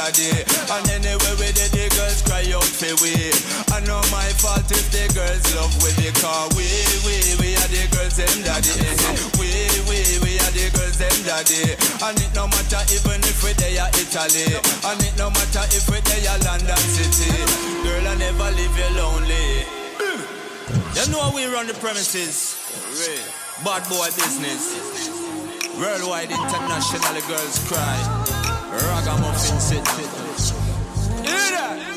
Daddy. And anyway, we did the girls cry out for we. I know my fault if the girls love with the car. We, we, we are the girls, them daddy. We, we, we are the girls, them daddy. And it no matter even if we there Italy. And it no matter if we there London City. Girl, I never leave you lonely. You know we run the premises. Bad boy business. Worldwide, international girls cry. Ragamuffin city. Hear that?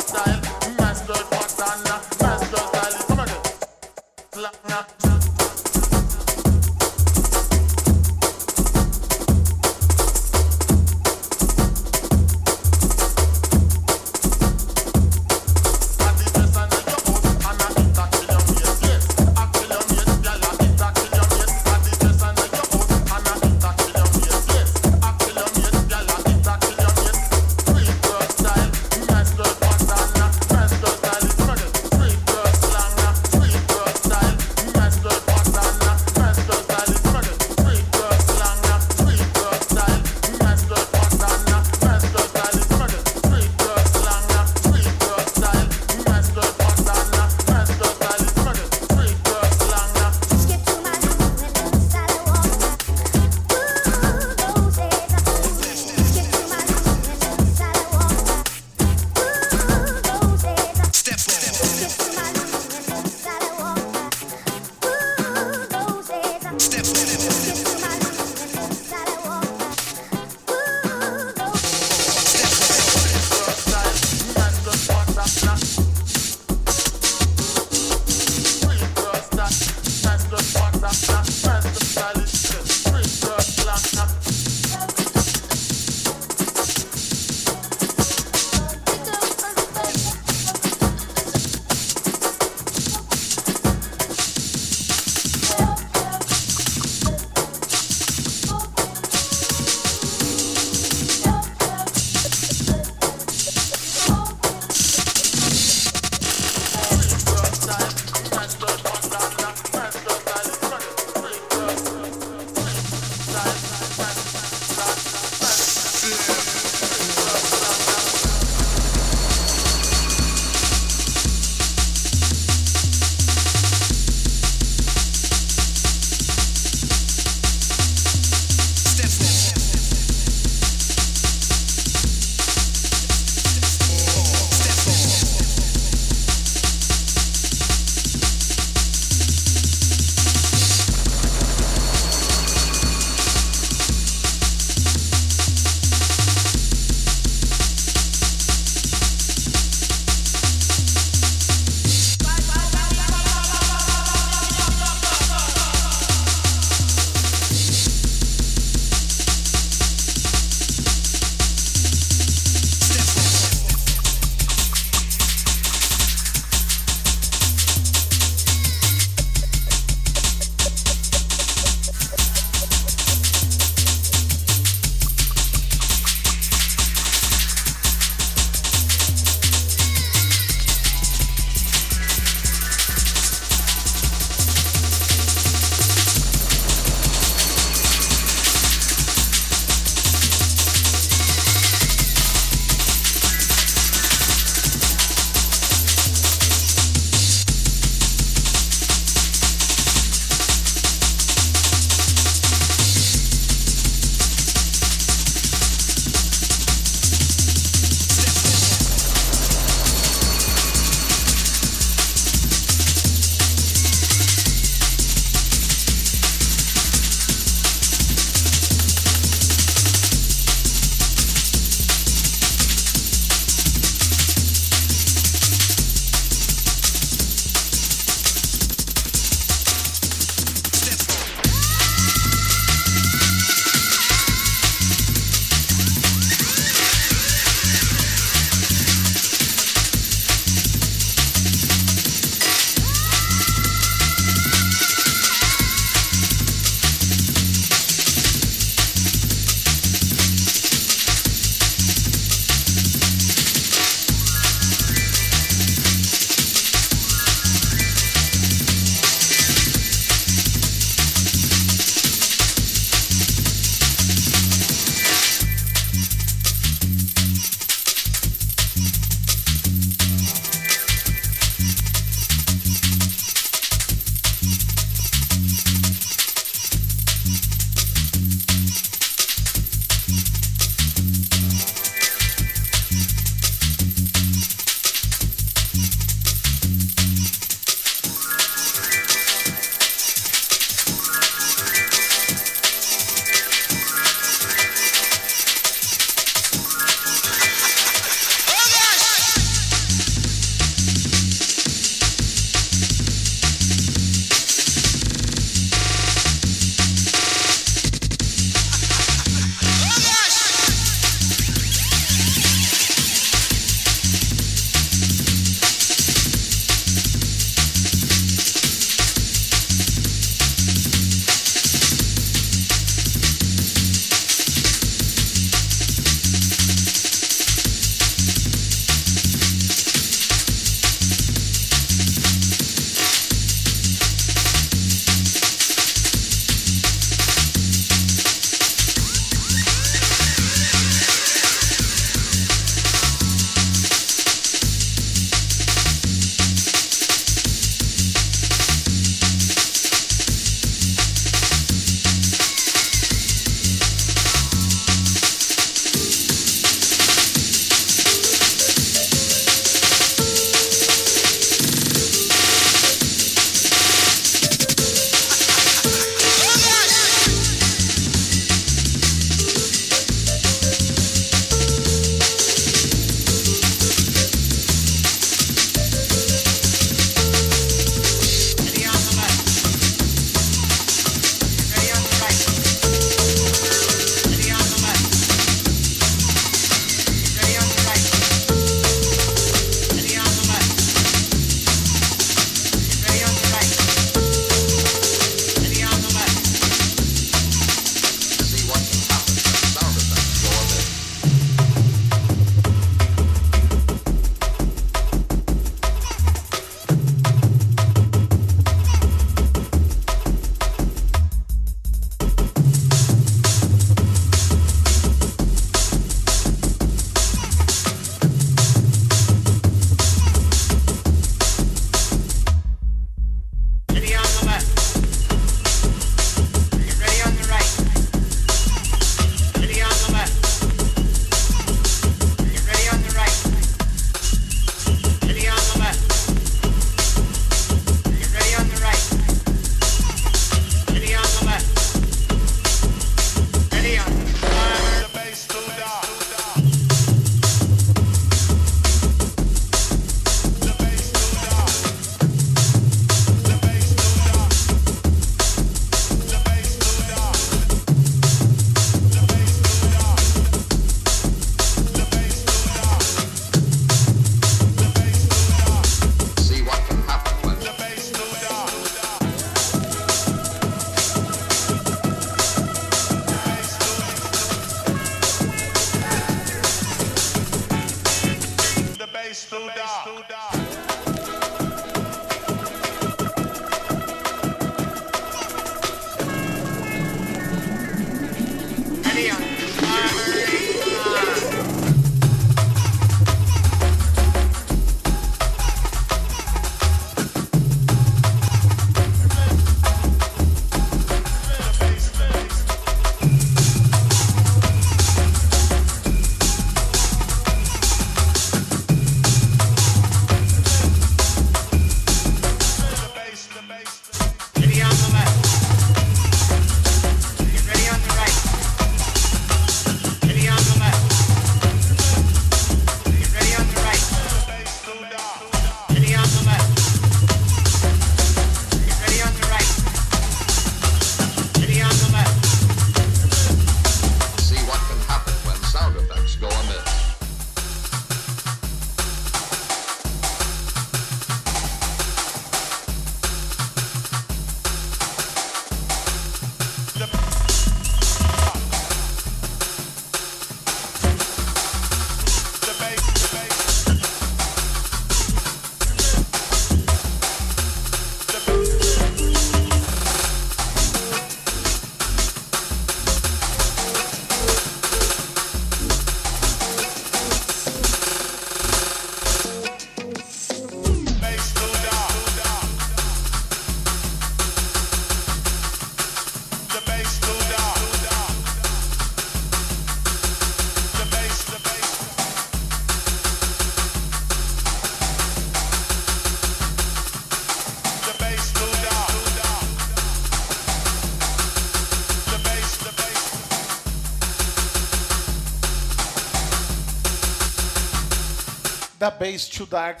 Da Bass to Dark.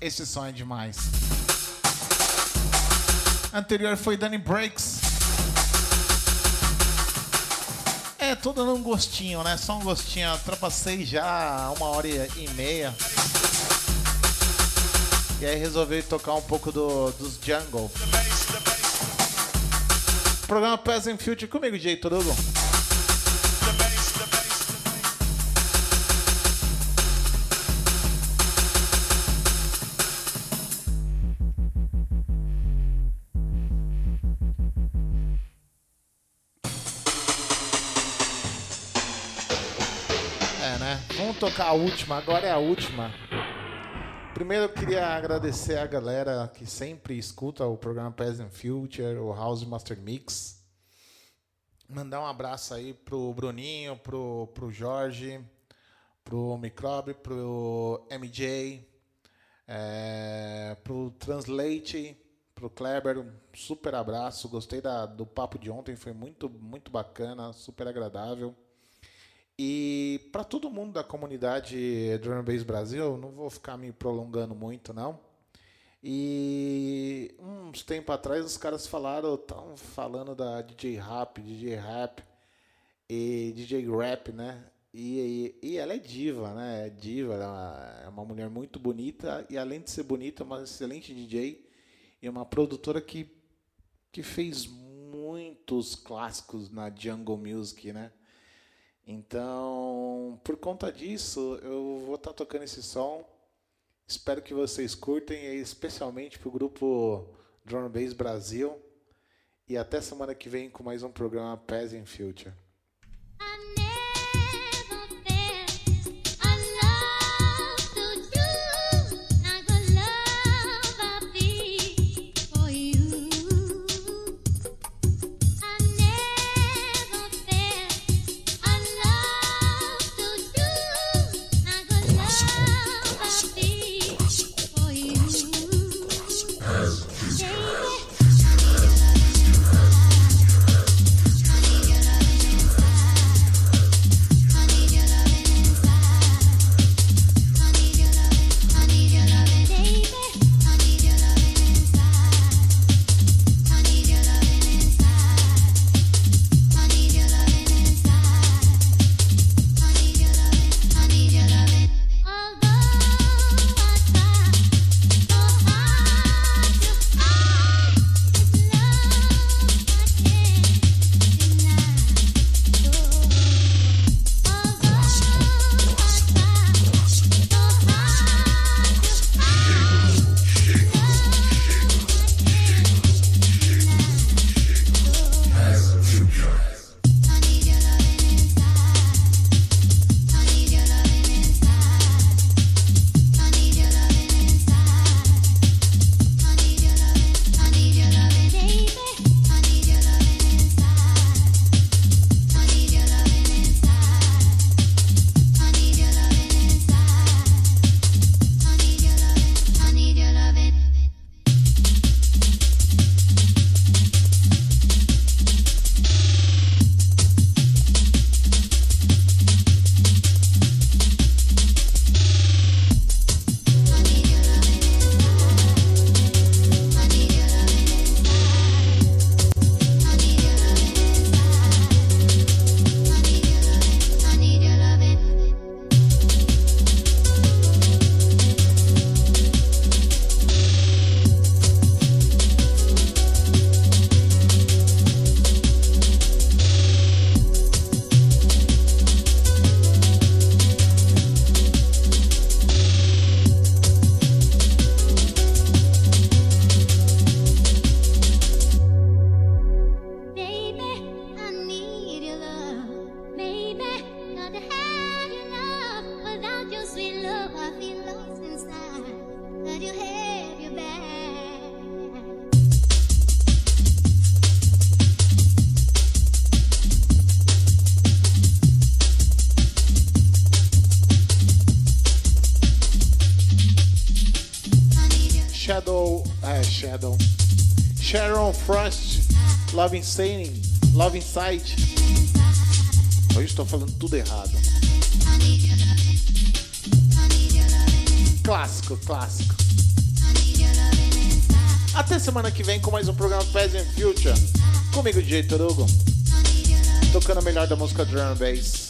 Esse som é demais. Anterior foi Danny Breaks. É, tô dando um gostinho, né? Só um gostinho. Ultrapacei já uma hora e meia. E aí resolvi tocar um pouco do, dos Jungle. Programa Peasant Future comigo, Jay Torugo. Última, agora é a última. Primeiro eu queria agradecer a galera que sempre escuta o programa Peasant Future, o House Master Mix. Mandar um abraço aí pro Bruninho, pro, pro Jorge, pro Microbe, pro MJ, é, pro Translate, pro Kleber, um super abraço. Gostei da, do papo de ontem, foi muito, muito bacana, super agradável. E para todo mundo da comunidade Drum Bass Brasil, não vou ficar me prolongando muito, não. E uns tempo atrás os caras falaram, estavam falando da DJ Rap, DJ Rap e DJ Rap, né? E, e, e ela é diva, né? É diva, ela é uma mulher muito bonita e além de ser bonita, é uma excelente DJ e uma produtora que, que fez muitos clássicos na Jungle Music, né? Então, por conta disso, eu vou estar tocando esse som. Espero que vocês curtem, especialmente para o grupo Drone Base Brasil. E até semana que vem com mais um programa Paz in Future. Love Insane, Love Insight. Hoje estou falando tudo errado. Clássico, clássico. Até semana que vem com mais um programa Past and Future. Comigo, DJ Torugo. Tocando a melhor da música Drum and Bass.